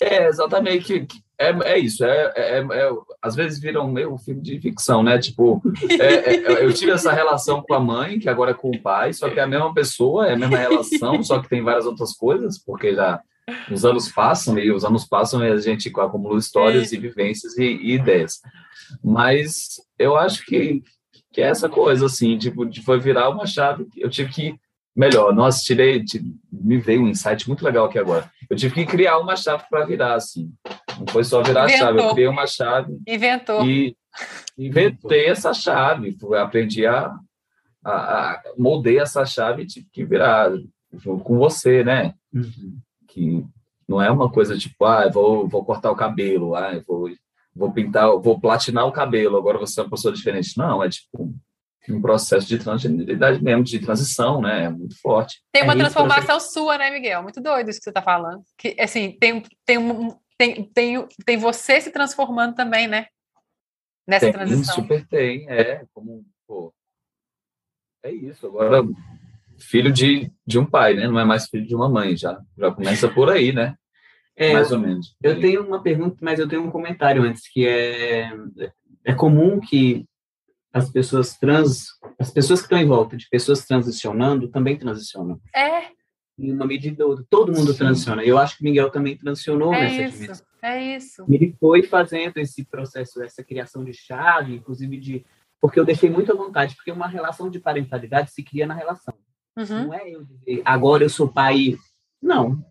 É, exatamente. É, é isso. É, é, é, às vezes vira um meu filme de ficção, né? Tipo, é, é, eu tive essa relação com a mãe, que agora é com o pai, só que é a mesma pessoa, é a mesma relação, só que tem várias outras coisas, porque já os anos passam e os anos passam e a gente acumula histórias e vivências e, e ideias. Mas eu acho que, que é essa coisa, assim, tipo, de foi virar uma chave. Eu tive que melhor. Nossa, tirei, me veio um insight muito legal aqui agora. Eu tive que criar uma chave para virar, assim. Não foi só virar Inventou. a chave, eu criei uma chave. Inventou. E inventei essa chave. Aprendi a, a, a moldei essa chave e tive que virar junto com você, né? Uhum. Que não é uma coisa tipo, ah, vou, vou cortar o cabelo, ah, vou, vou pintar, vou platinar o cabelo, agora você é uma pessoa diferente. Não, é tipo um processo de transgeneridade mesmo, de transição, né? É muito forte. Tem uma é transformação sua, né, Miguel? Muito doido isso que você está falando. Que, assim, tem, tem, tem, tem, tem você se transformando também, né? Nessa tem, transição. Super tem, é. Como, pô, é isso. Agora, filho de, de um pai, né? Não é mais filho de uma mãe, já, já começa por aí, né? É, mais ou menos. Eu tenho uma pergunta, mas eu tenho um comentário antes, que é, é comum que as pessoas trans, as pessoas que estão em volta de pessoas transicionando também transicionam. É. Em uma medida ou todo mundo Sim. transiciona. Eu acho que Miguel também transicionou é nessa isso, dimensão. É isso. Ele foi fazendo esse processo, essa criação de chave, inclusive de porque eu deixei muito à vontade, porque uma relação de parentalidade se cria na relação. Uhum. Não é eu dizer, agora eu sou pai. Não.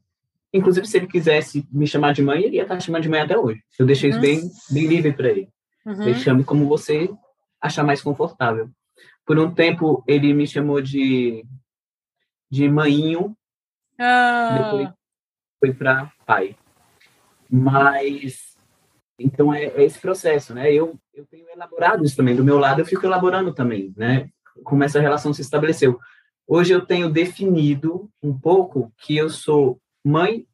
Inclusive, se ele quisesse me chamar de mãe, ele ia estar chamando de mãe até hoje. Eu deixei isso bem, bem livre para ele. Uhum. Ele chame como você achar mais confortável. Por um tempo, ele me chamou de, de mainho, ah. depois foi para pai. Mas, então, é, é, esse processo, né? Eu, eu tenho elaborado isso também. Do meu lado, eu fico elaborando também, né? Como essa relação se estabeleceu. Hoje eu tenho definido um pouco que eu sou mãe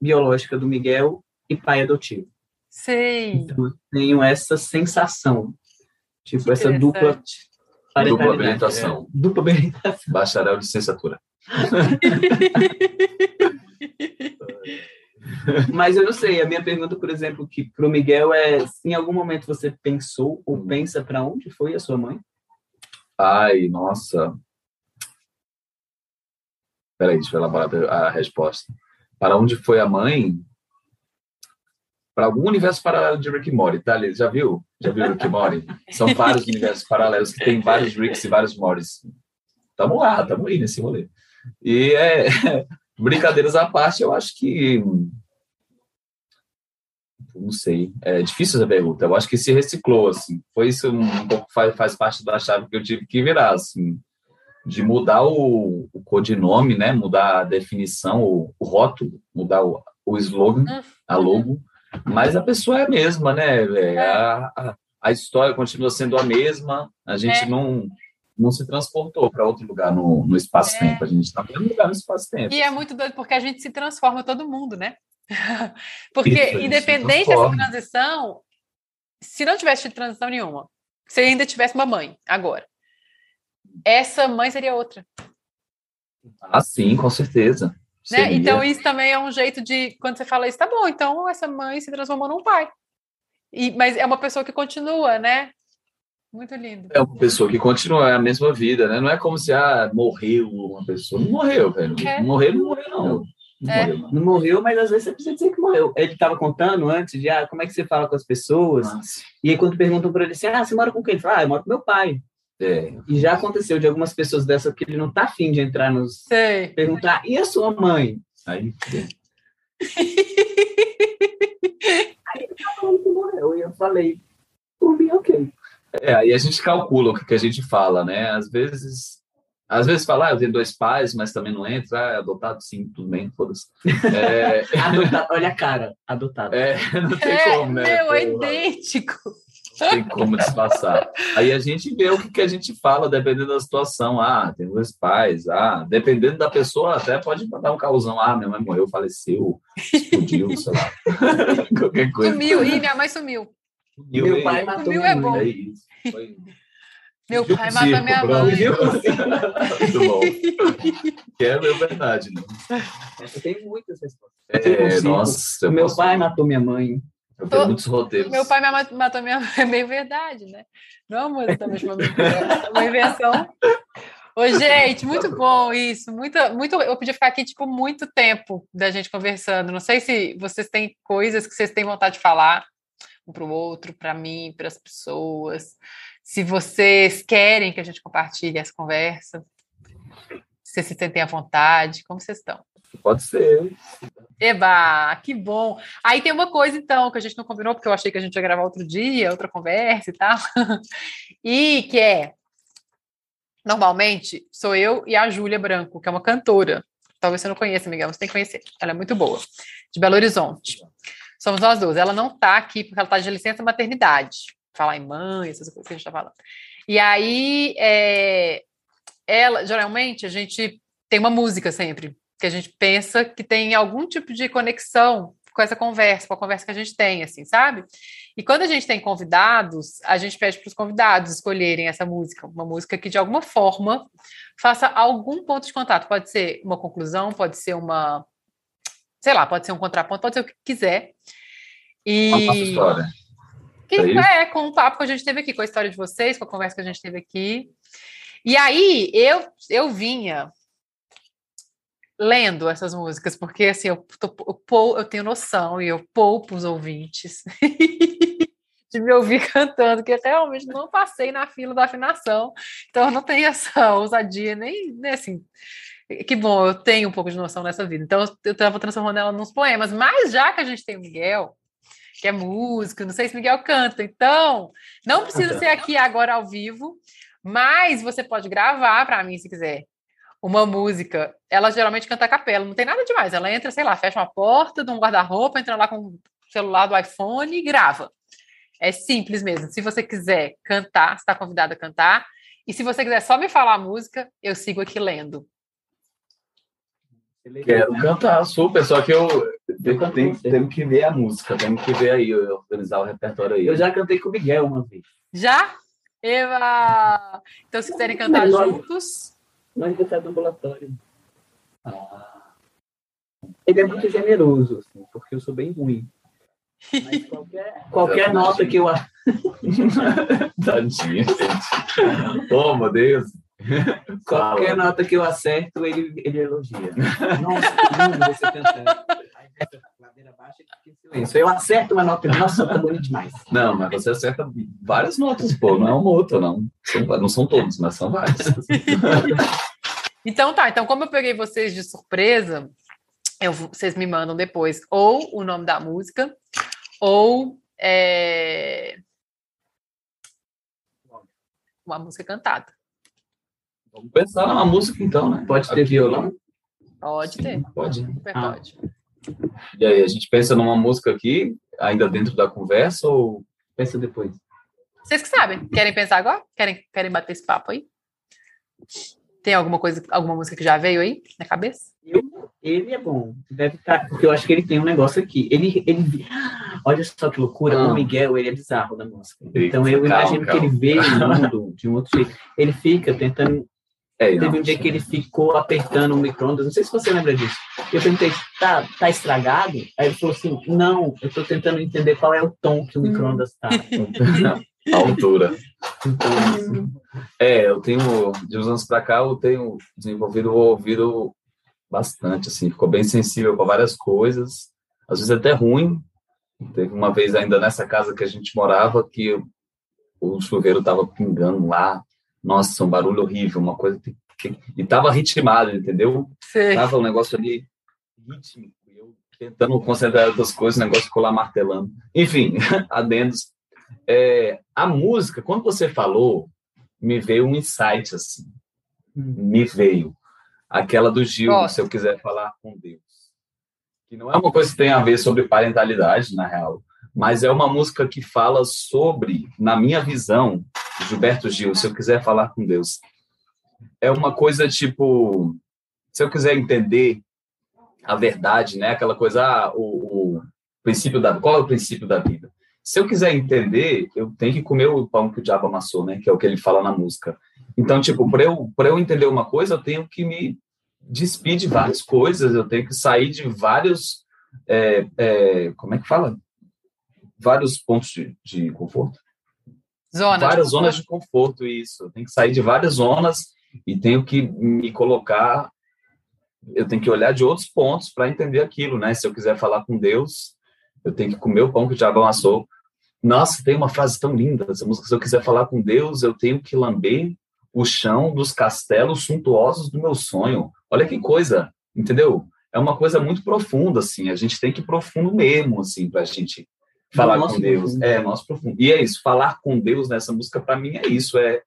biológica do Miguel e pai adotivo. Sei. Então, eu tenho essa sensação Tipo, que essa dupla. Dupla habilitação. É, dupla habilitação. Bacharel de licenciatura. Mas eu não sei, a minha pergunta, por exemplo, que para o Miguel é: se em algum momento você pensou ou pensa para onde foi a sua mãe? Ai, nossa. Peraí, deixa eu elaborar a resposta. Para onde foi a mãe? Para algum universo paralelo de Rick e Morty, tá? Já viu? Já viu Rick e Morty? São vários universos paralelos que tem vários Ricks e vários Mortys. Tamo lá, tamo aí nesse rolê. E é, brincadeiras à parte, eu acho que não sei, é difícil essa pergunta. Eu acho que se reciclou, assim. Foi isso um pouco faz, faz parte da chave que eu tive que virar, assim, de mudar o, o codinome, né? Mudar a definição, o, o rótulo, mudar o, o slogan, a logo, mas a pessoa é a mesma, né? É. A, a, a, história continua sendo a mesma, a gente é. não, não se transportou para outro lugar no, no espaço-tempo, é. a gente está no lugar no espaço-tempo. E é muito doido, porque a gente se transforma todo mundo, né? porque, Isso, independente dessa transição, se não tivesse tido transição nenhuma, se ainda tivesse uma mãe agora, essa mãe seria outra. Ah, sim, com certeza. Né? Então, isso também é um jeito de, quando você fala isso, tá bom, então essa mãe se transformou num pai. E, mas é uma pessoa que continua, né? Muito lindo. É uma pessoa que continua é a mesma vida, né? Não é como se ah, morreu uma pessoa. Não morreu, velho. É. Morreu, não morreu, não. Não, é. morreu, não morreu, mas às vezes você precisa dizer que morreu. Ele estava contando antes de ah, como é que você fala com as pessoas. Nossa. E aí, quando perguntam para ele assim, ah, você mora com quem? Ele fala, ah, eu moro com meu pai. É. E já aconteceu de algumas pessoas dessa que ele não tá afim de entrar nos. Sei. Perguntar, e a sua mãe? Aí. aí ele falou que morreu. E eu falei, por mim, ok. É, aí a gente calcula o que, que a gente fala, né? Às vezes, às vezes fala, ah, eu tenho dois pais, mas também não entra, ah, é adotado, sim, tudo bem, foda-se. É... olha a cara, adotado. É, não tem é, como, né? Meu, é idêntico. Não tem como disfarçar. Aí a gente vê o que, que a gente fala, dependendo da situação. Ah, tem dois pais. Ah, dependendo da pessoa, até pode mandar um causão. Ah, minha mãe morreu, faleceu, explodiu, sei lá. Qualquer coisa. Sumiu, e minha mãe sumiu. Sumiu, meu pai matou minha é bom. É isso. Foi... Meu pai matou minha mãe. Muito bom. Que é verdade, né? Tenho muitas respostas. É, nossa. Meu posso... pai matou minha mãe. Eu tenho muitos roteiros. Meu pai matou minha mãe, é meio verdade, né? Não é uma exatamente uma, uma invenção. Ô, gente, muito bom isso. Muito, muito, eu podia ficar aqui, tipo, muito tempo da gente conversando. Não sei se vocês têm coisas que vocês têm vontade de falar um para o outro, para mim, para as pessoas. Se vocês querem que a gente compartilhe essa conversa, se vocês se sentem à vontade, como vocês estão? Pode ser. Eba, que bom. Aí tem uma coisa, então, que a gente não combinou, porque eu achei que a gente ia gravar outro dia, outra conversa e tal. E que é, normalmente, sou eu e a Júlia Branco, que é uma cantora. Talvez você não conheça, Miguel, você tem que conhecer. Ela é muito boa. De Belo Horizonte. Somos nós duas. Ela não está aqui porque ela está de licença maternidade. Falar em mãe, essas coisas que a gente está falando. E aí, é, ela, geralmente, a gente tem uma música sempre, que a gente pensa que tem algum tipo de conexão com essa conversa, com a conversa que a gente tem, assim, sabe? E quando a gente tem convidados, a gente pede para os convidados escolherem essa música, uma música que de alguma forma faça algum ponto de contato. Pode ser uma conclusão, pode ser uma sei lá, pode ser um contraponto, pode ser o que quiser. E. História. Que, é, é, com o papo que a gente teve aqui, com a história de vocês, com a conversa que a gente teve aqui. E aí eu, eu vinha lendo essas músicas, porque assim, eu, tô, eu tenho noção e eu poupo os ouvintes de me ouvir cantando, que realmente não passei na fila da afinação, então eu não tenho essa ousadia, nem, nem assim, que bom, eu tenho um pouco de noção nessa vida. Então, eu estava transformando ela nos poemas. Mas já que a gente tem o Miguel, que é músico, não sei se Miguel canta, então, não precisa ser aqui agora ao vivo, mas você pode gravar para mim se quiser. Uma música, ela geralmente canta a capela, não tem nada demais. Ela entra, sei lá, fecha uma porta de um guarda-roupa, entra lá com o celular do iPhone e grava. É simples mesmo. Se você quiser cantar, está convidado a cantar. E se você quiser só me falar a música, eu sigo aqui lendo. Quero cantar super, só que eu, eu tenho, tenho que ver a música, tenho que ver aí, organizar o repertório aí. Eu já cantei com o Miguel uma vez. Já? Eva! Então, se quiserem cantar Mas. Nós vai do ambulatório. Ah. Ele é muito generoso, assim, porque eu sou bem ruim. Mas qualquer, qualquer nota que eu. Tadinha, gente. Oh, meu Deus. Qualquer Fala. nota que eu acerto, ele, ele elogia. Nossa, lindo você cantando. Eu acerto uma nota, nossa, tá bonito demais. Não, mas você acerta várias notas, pô, não é uma outra, não. São, não são todos, mas são várias. então tá, então como eu peguei vocês de surpresa, eu, vocês me mandam depois ou o nome da música, ou é... uma música cantada. Vamos pensar numa música então, né? Pode ter Aqui, violão? Pode ter. Pode. Super ah. pode. E aí, a gente pensa numa música aqui, ainda dentro da conversa, ou pensa depois? Vocês que sabem. Querem pensar agora? Querem, querem bater esse papo aí? Tem alguma coisa, alguma música que já veio aí na cabeça? Eu, ele é bom. Deve estar, tá, porque eu acho que ele tem um negócio aqui. Ele, ele, olha só que loucura, ah. o Miguel, ele é bizarro na música. Então eu imagino calma. que ele vê o mundo de um outro jeito. Ele fica tentando É, Teve um dia que ele ficou apertando o micro-ondas, não sei se você lembra disso. Eu perguntei, tá, tá estragado? Aí ele falou assim, não, eu estou tentando entender qual é o tom que o micro-ondas está. a altura. é, eu tenho, de uns anos para cá, eu tenho desenvolvido o ouvido bastante, assim, ficou bem sensível para várias coisas, às vezes até ruim. Teve uma vez ainda nessa casa que a gente morava que o chuveiro estava pingando lá, nossa, um barulho horrível, uma coisa que, que e tava ritmado, entendeu? Tava um negócio ali rítmico, eu tentando concentrar outras coisas, o negócio ficou lá martelando. Enfim, adendos. É, a música, quando você falou, me veio um insight assim. Hum. Me veio aquela do Gil, Nossa. se eu quiser falar com Deus. Que não é uma coisa que tem a ver sobre parentalidade, na real, mas é uma música que fala sobre, na minha visão, Gilberto Gil, se eu quiser falar com Deus, é uma coisa tipo, se eu quiser entender a verdade, né? Aquela coisa, ah, o, o princípio da, qual é o princípio da vida? Se eu quiser entender, eu tenho que comer o pão que o diabo amassou, né? Que é o que ele fala na música. Então, tipo, para eu, eu entender uma coisa, eu tenho que me despir de várias coisas, eu tenho que sair de vários, é, é, como é que fala? Vários pontos de, de conforto. Zona várias de zonas de conforto, isso. Eu tenho que sair de várias zonas e tenho que me colocar. Eu tenho que olhar de outros pontos para entender aquilo, né? Se eu quiser falar com Deus, eu tenho que comer o pão que o diabo amassou. Nossa, tem uma frase tão linda essa música. Se eu quiser falar com Deus, eu tenho que lamber o chão dos castelos suntuosos do meu sonho. Olha que coisa, entendeu? É uma coisa muito profunda, assim. A gente tem que ir profundo mesmo, assim, para a gente falar com Deus. Profundo. É, nosso profundo. E é isso, falar com Deus nessa música, para mim, é isso. É,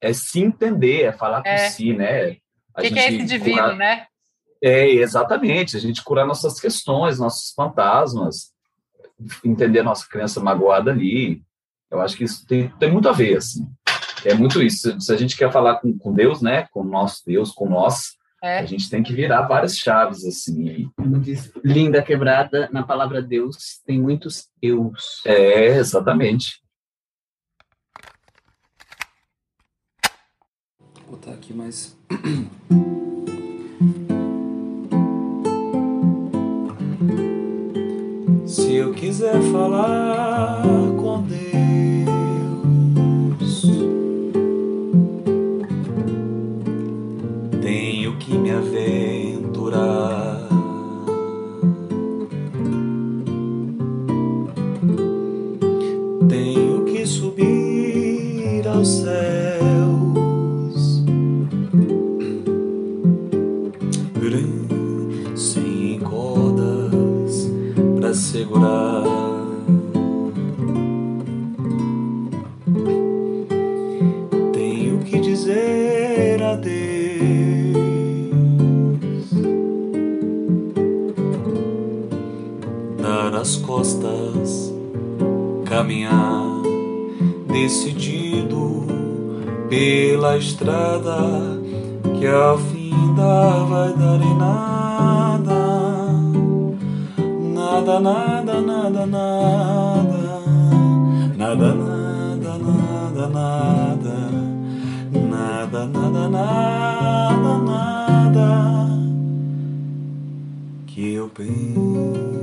é se entender, é falar é. com si, né? O que, que, é esse divino, curar... né? É, exatamente. A gente curar nossas questões, nossos fantasmas, entender a nossa criança magoada ali. Eu acho que isso tem, tem muito a ver, assim. É muito isso. Se a gente quer falar com, com Deus, né? Com o nosso Deus, com nós, é. A gente tem que virar várias chaves, assim. Como diz Linda Quebrada, na palavra Deus, tem muitos eus. É, exatamente. Vou botar aqui mais. Se eu quiser falar segurar. Tenho que dizer adeus, dar as costas, caminhar decidido pela estrada que a da vai dar em nada nada, nada, nada, nada, nada, nada, nada, nada, nada, nada, nada, nada. Que eu pensa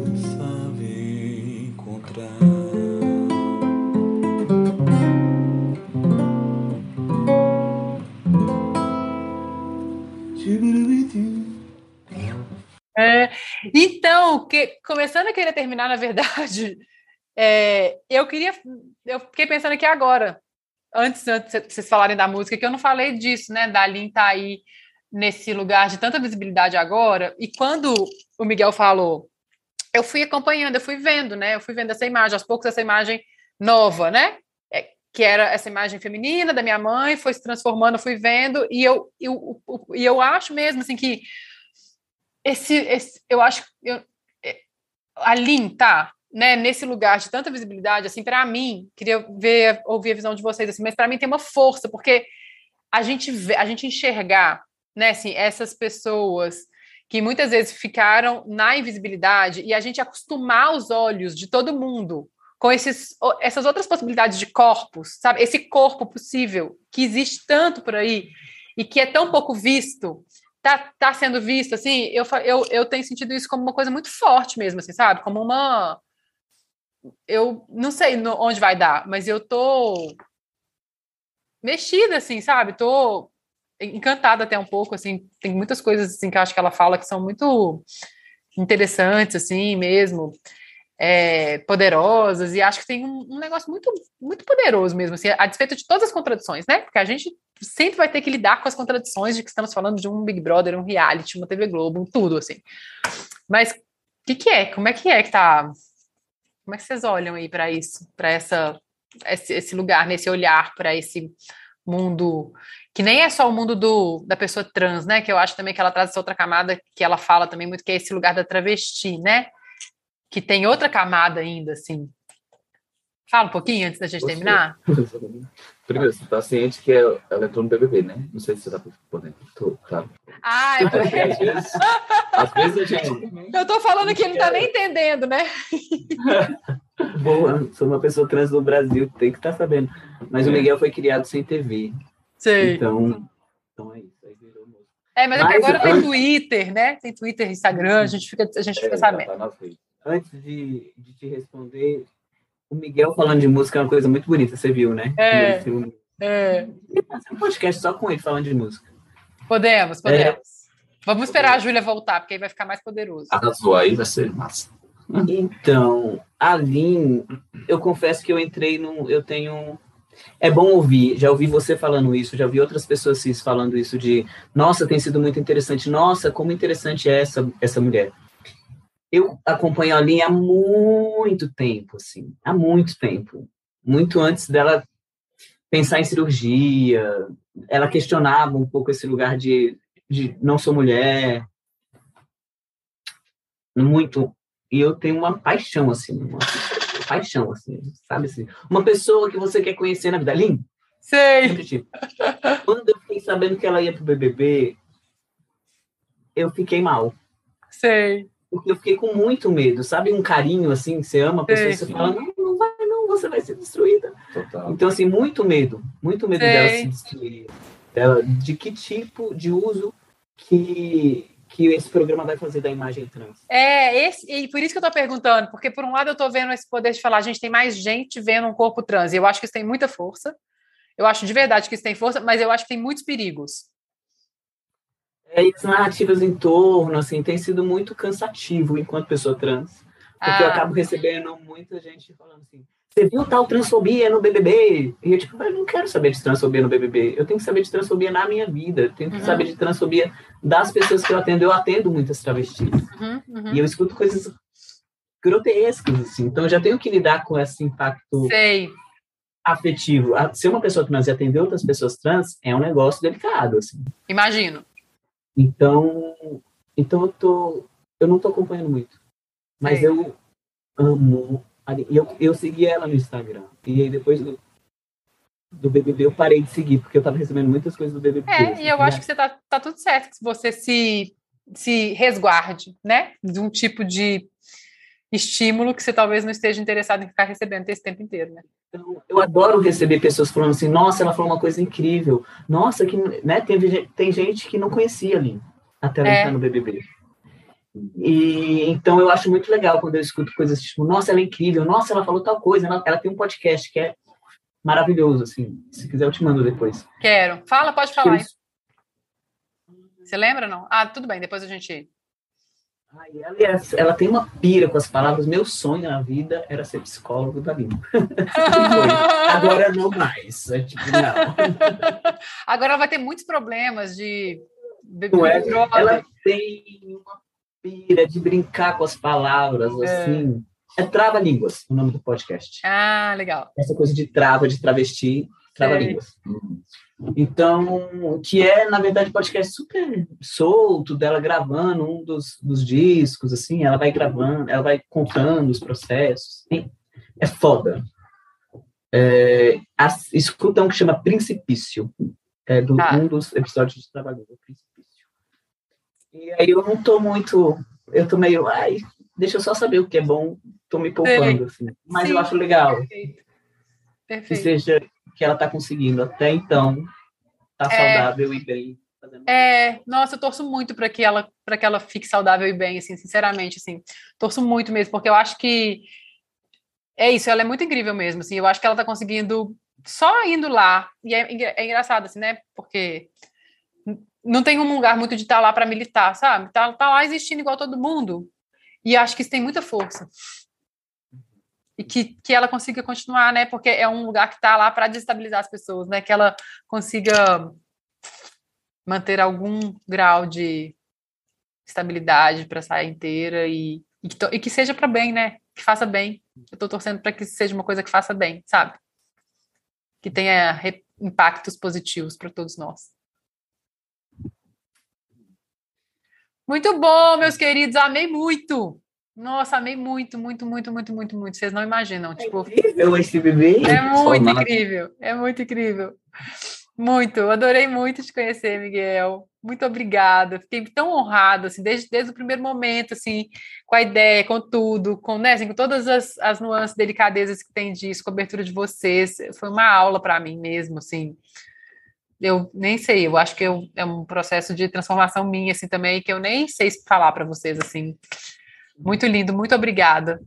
Então, que, começando a querer terminar, na verdade, é, eu queria. Eu fiquei pensando aqui agora, antes, antes vocês falarem da música, que eu não falei disso, né? Da Lin tá aí nesse lugar de tanta visibilidade agora. E quando o Miguel falou, eu fui acompanhando, eu fui vendo, né? Eu fui vendo essa imagem, aos poucos essa imagem nova, né? É, que era essa imagem feminina da minha mãe, foi se transformando, fui vendo, e eu, eu, eu, eu acho mesmo assim que esse, esse eu acho eu, a Lin tá né, nesse lugar de tanta visibilidade, assim, para mim, queria ver, ouvir a visão de vocês, assim, mas para mim tem uma força, porque a gente vê, a gente enxergar, né, assim, essas pessoas que muitas vezes ficaram na invisibilidade e a gente acostumar os olhos de todo mundo com esses, essas outras possibilidades de corpos, sabe? Esse corpo possível que existe tanto por aí e que é tão pouco visto, tá, tá sendo visto, assim, eu, eu, eu tenho sentido isso como uma coisa muito forte mesmo, assim, sabe? Como uma. Eu não sei no, onde vai dar, mas eu tô mexida, assim, sabe? Tô encantada até um pouco, assim, tem muitas coisas assim que eu acho que ela fala que são muito interessantes, assim, mesmo, é, poderosas, e acho que tem um, um, negócio muito, muito poderoso mesmo, assim, a despeito de todas as contradições, né? Porque a gente sempre vai ter que lidar com as contradições de que estamos falando de um Big Brother, um reality, uma TV Globo, um tudo, assim. Mas o que, que é? Como é que é que tá? Como é que vocês olham aí para isso, para essa esse, esse lugar, nesse olhar para esse mundo que nem é só o mundo do, da pessoa trans, né? Que eu acho também que ela traz essa outra camada que ela fala também muito, que é esse lugar da travesti, né? Que tem outra camada ainda, assim. Fala um pouquinho antes da gente você, terminar. Primeiro, você está ciente que ela entrou no BBB, né? Não sei se você está podendo. Tô, tá. Ah, eu porque às vezes, às vezes a gente. Eu tô falando que ele não tá nem entendendo, né? Boa, sou uma pessoa trans do Brasil, tem que estar tá sabendo. Mas o Miguel foi criado sem TV. Sei. Então, então é isso. Aí virou É, mas, mas agora tem Twitter, né? Tem Twitter, Instagram, a gente fica, a gente fica é, sabendo. Tá Antes de, de te responder, o Miguel falando de música é uma coisa muito bonita, você viu, né? É. É. um podcast só com ele falando de música. Podemos, podemos. É. Vamos esperar a Júlia voltar, porque aí vai ficar mais poderoso. Arrasou aí, vai ser massa. Então, a Lin, eu confesso que eu entrei num. Eu tenho é bom ouvir, já ouvi você falando isso, já ouvi outras pessoas falando isso de, nossa, tem sido muito interessante, nossa, como interessante é essa, essa mulher. Eu acompanho a linha há muito tempo, assim, há muito tempo, muito antes dela pensar em cirurgia, ela questionava um pouco esse lugar de, de não sou mulher, muito, e eu tenho uma paixão, assim, uma paixão, assim, sabe assim? Uma pessoa que você quer conhecer na vida, Lin? Sei! Tipo, quando eu fiquei sabendo que ela ia pro BBB, eu fiquei mal. Sei. Porque eu fiquei com muito medo, sabe? Um carinho, assim, você ama a pessoa e você fala, não, não vai não, você vai ser destruída. Total. Então, assim, muito medo, muito medo dela se destruir. Dela, de que tipo de uso que que esse programa vai fazer da imagem trans. É, esse, e por isso que eu estou perguntando, porque por um lado eu estou vendo esse poder de falar, a gente tem mais gente vendo um corpo trans, e eu acho que isso tem muita força. Eu acho de verdade que isso tem força, mas eu acho que tem muitos perigos. É, e as narrativas em torno, assim, tem sido muito cansativo enquanto pessoa trans. Porque ah. eu acabo recebendo muita gente falando assim, você viu tal transfobia no BBB? E eu, tipo, eu não quero saber de transfobia no BBB. Eu tenho que saber de transfobia na minha vida. Eu tenho que uhum. saber de transfobia das pessoas que eu atendo. Eu atendo muitas travestis. Uhum, uhum. E eu escuto coisas grotescas, assim. Então, eu já tenho que lidar com esse impacto Sei. afetivo. Ser uma pessoa trans e atender outras pessoas trans é um negócio delicado, assim. Imagino. Então, então eu, tô, eu não tô acompanhando muito. Mas Sei. eu amo eu, eu segui ela no Instagram. E aí depois do, do BBB eu parei de seguir, porque eu tava recebendo muitas coisas do BBB. É, assim, e eu né? acho que você tá, tá tudo certo, que você se, se resguarde, né? De um tipo de estímulo que você talvez não esteja interessado em ficar recebendo esse tempo inteiro, né? Então, eu adoro receber pessoas falando assim, nossa, ela falou uma coisa incrível. Nossa, que, né, tem, tem gente que não conhecia ali até ela é. entrar no BBB. E então eu acho muito legal quando eu escuto coisas tipo, nossa, ela é incrível, nossa, ela falou tal coisa, ela, ela tem um podcast que é maravilhoso, assim. Se quiser, eu te mando depois. Quero. Fala, pode falar. Eles... Você lembra, não? Ah, tudo bem, depois a gente. Ai, ela, ela tem uma pira com as palavras. Meu sonho na vida era ser psicólogo da língua. Agora não mais. É tipo, não. Agora ela vai ter muitos problemas de. Não é? Ela tem uma pira de brincar com as palavras, é. assim. É Trava-Línguas, o nome do podcast. Ah, legal. Essa coisa de trava, de travesti, Trava-Línguas. Então, que é, na verdade, podcast super solto, dela gravando um dos, dos discos, assim, ela vai gravando, ela vai contando os processos. É foda. É, escuta um que chama Principício, é do, ah. um dos episódios de Trabalho, Principício. E aí eu não tô muito. Eu tô meio. Ai, deixa eu só saber o que é bom, tô me poupando. Assim. Mas Sim, eu acho legal. Perfeito. Perfeito. Que seja que ela tá conseguindo até então tá é, saudável e bem. É, nossa, eu torço muito para que ela para que ela fique saudável e bem, assim, sinceramente, assim, torço muito mesmo, porque eu acho que é isso, ela é muito incrível mesmo, assim, eu acho que ela tá conseguindo só indo lá e é, é engraçado, assim, né? Porque não tem um lugar muito de estar tá lá para militar, sabe? Tá, tá lá existindo igual todo mundo. E acho que isso tem muita força. E que, que ela consiga continuar, né? Porque é um lugar que está lá para desestabilizar as pessoas, né? Que ela consiga manter algum grau de estabilidade para sair inteira e, e, que, e que seja para bem, né? Que faça bem. Eu estou torcendo para que seja uma coisa que faça bem, sabe? Que tenha impactos positivos para todos nós. Muito bom, meus queridos, amei muito. Nossa, amei muito, muito, muito, muito, muito, muito. Vocês não imaginam. Tipo, é incrível esse bebê. É muito incrível, é muito incrível. Muito, adorei muito te conhecer, Miguel. Muito obrigada. Fiquei tão honrada, assim, desde, desde o primeiro momento, assim, com a ideia, com tudo, com, né, assim, com todas as, as nuances, delicadezas que tem disso, cobertura de vocês. Foi uma aula para mim mesmo, assim eu nem sei, eu acho que eu, é um processo de transformação minha, assim, também, que eu nem sei falar para vocês, assim. Muito lindo, muito obrigada.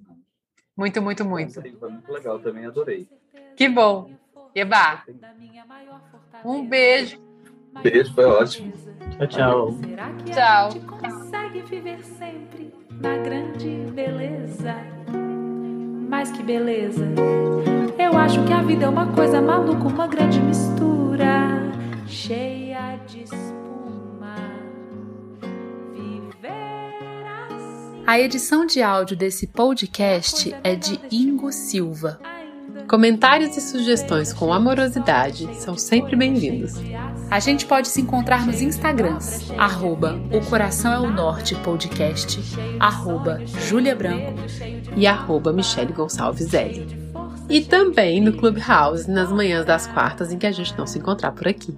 Muito, muito, muito. Foi muito legal também, adorei. Que bom. Eba, um beijo. Beijo, foi ótimo. Tchau, tchau. Tchau. consegue viver sempre na grande beleza. Mais que beleza. Eu acho que a vida é uma coisa maluca, uma grande mistura cheia de A edição de áudio desse podcast é de Ingo Silva. Comentários e sugestões com amorosidade são sempre bem-vindos. A gente pode se encontrar nos Instagrams, arroba O Coração é o Norte Podcast, arroba Branco e arroba Michele Gonçalves L. E também no Clubhouse nas manhãs das quartas em que a gente não se encontrar por aqui.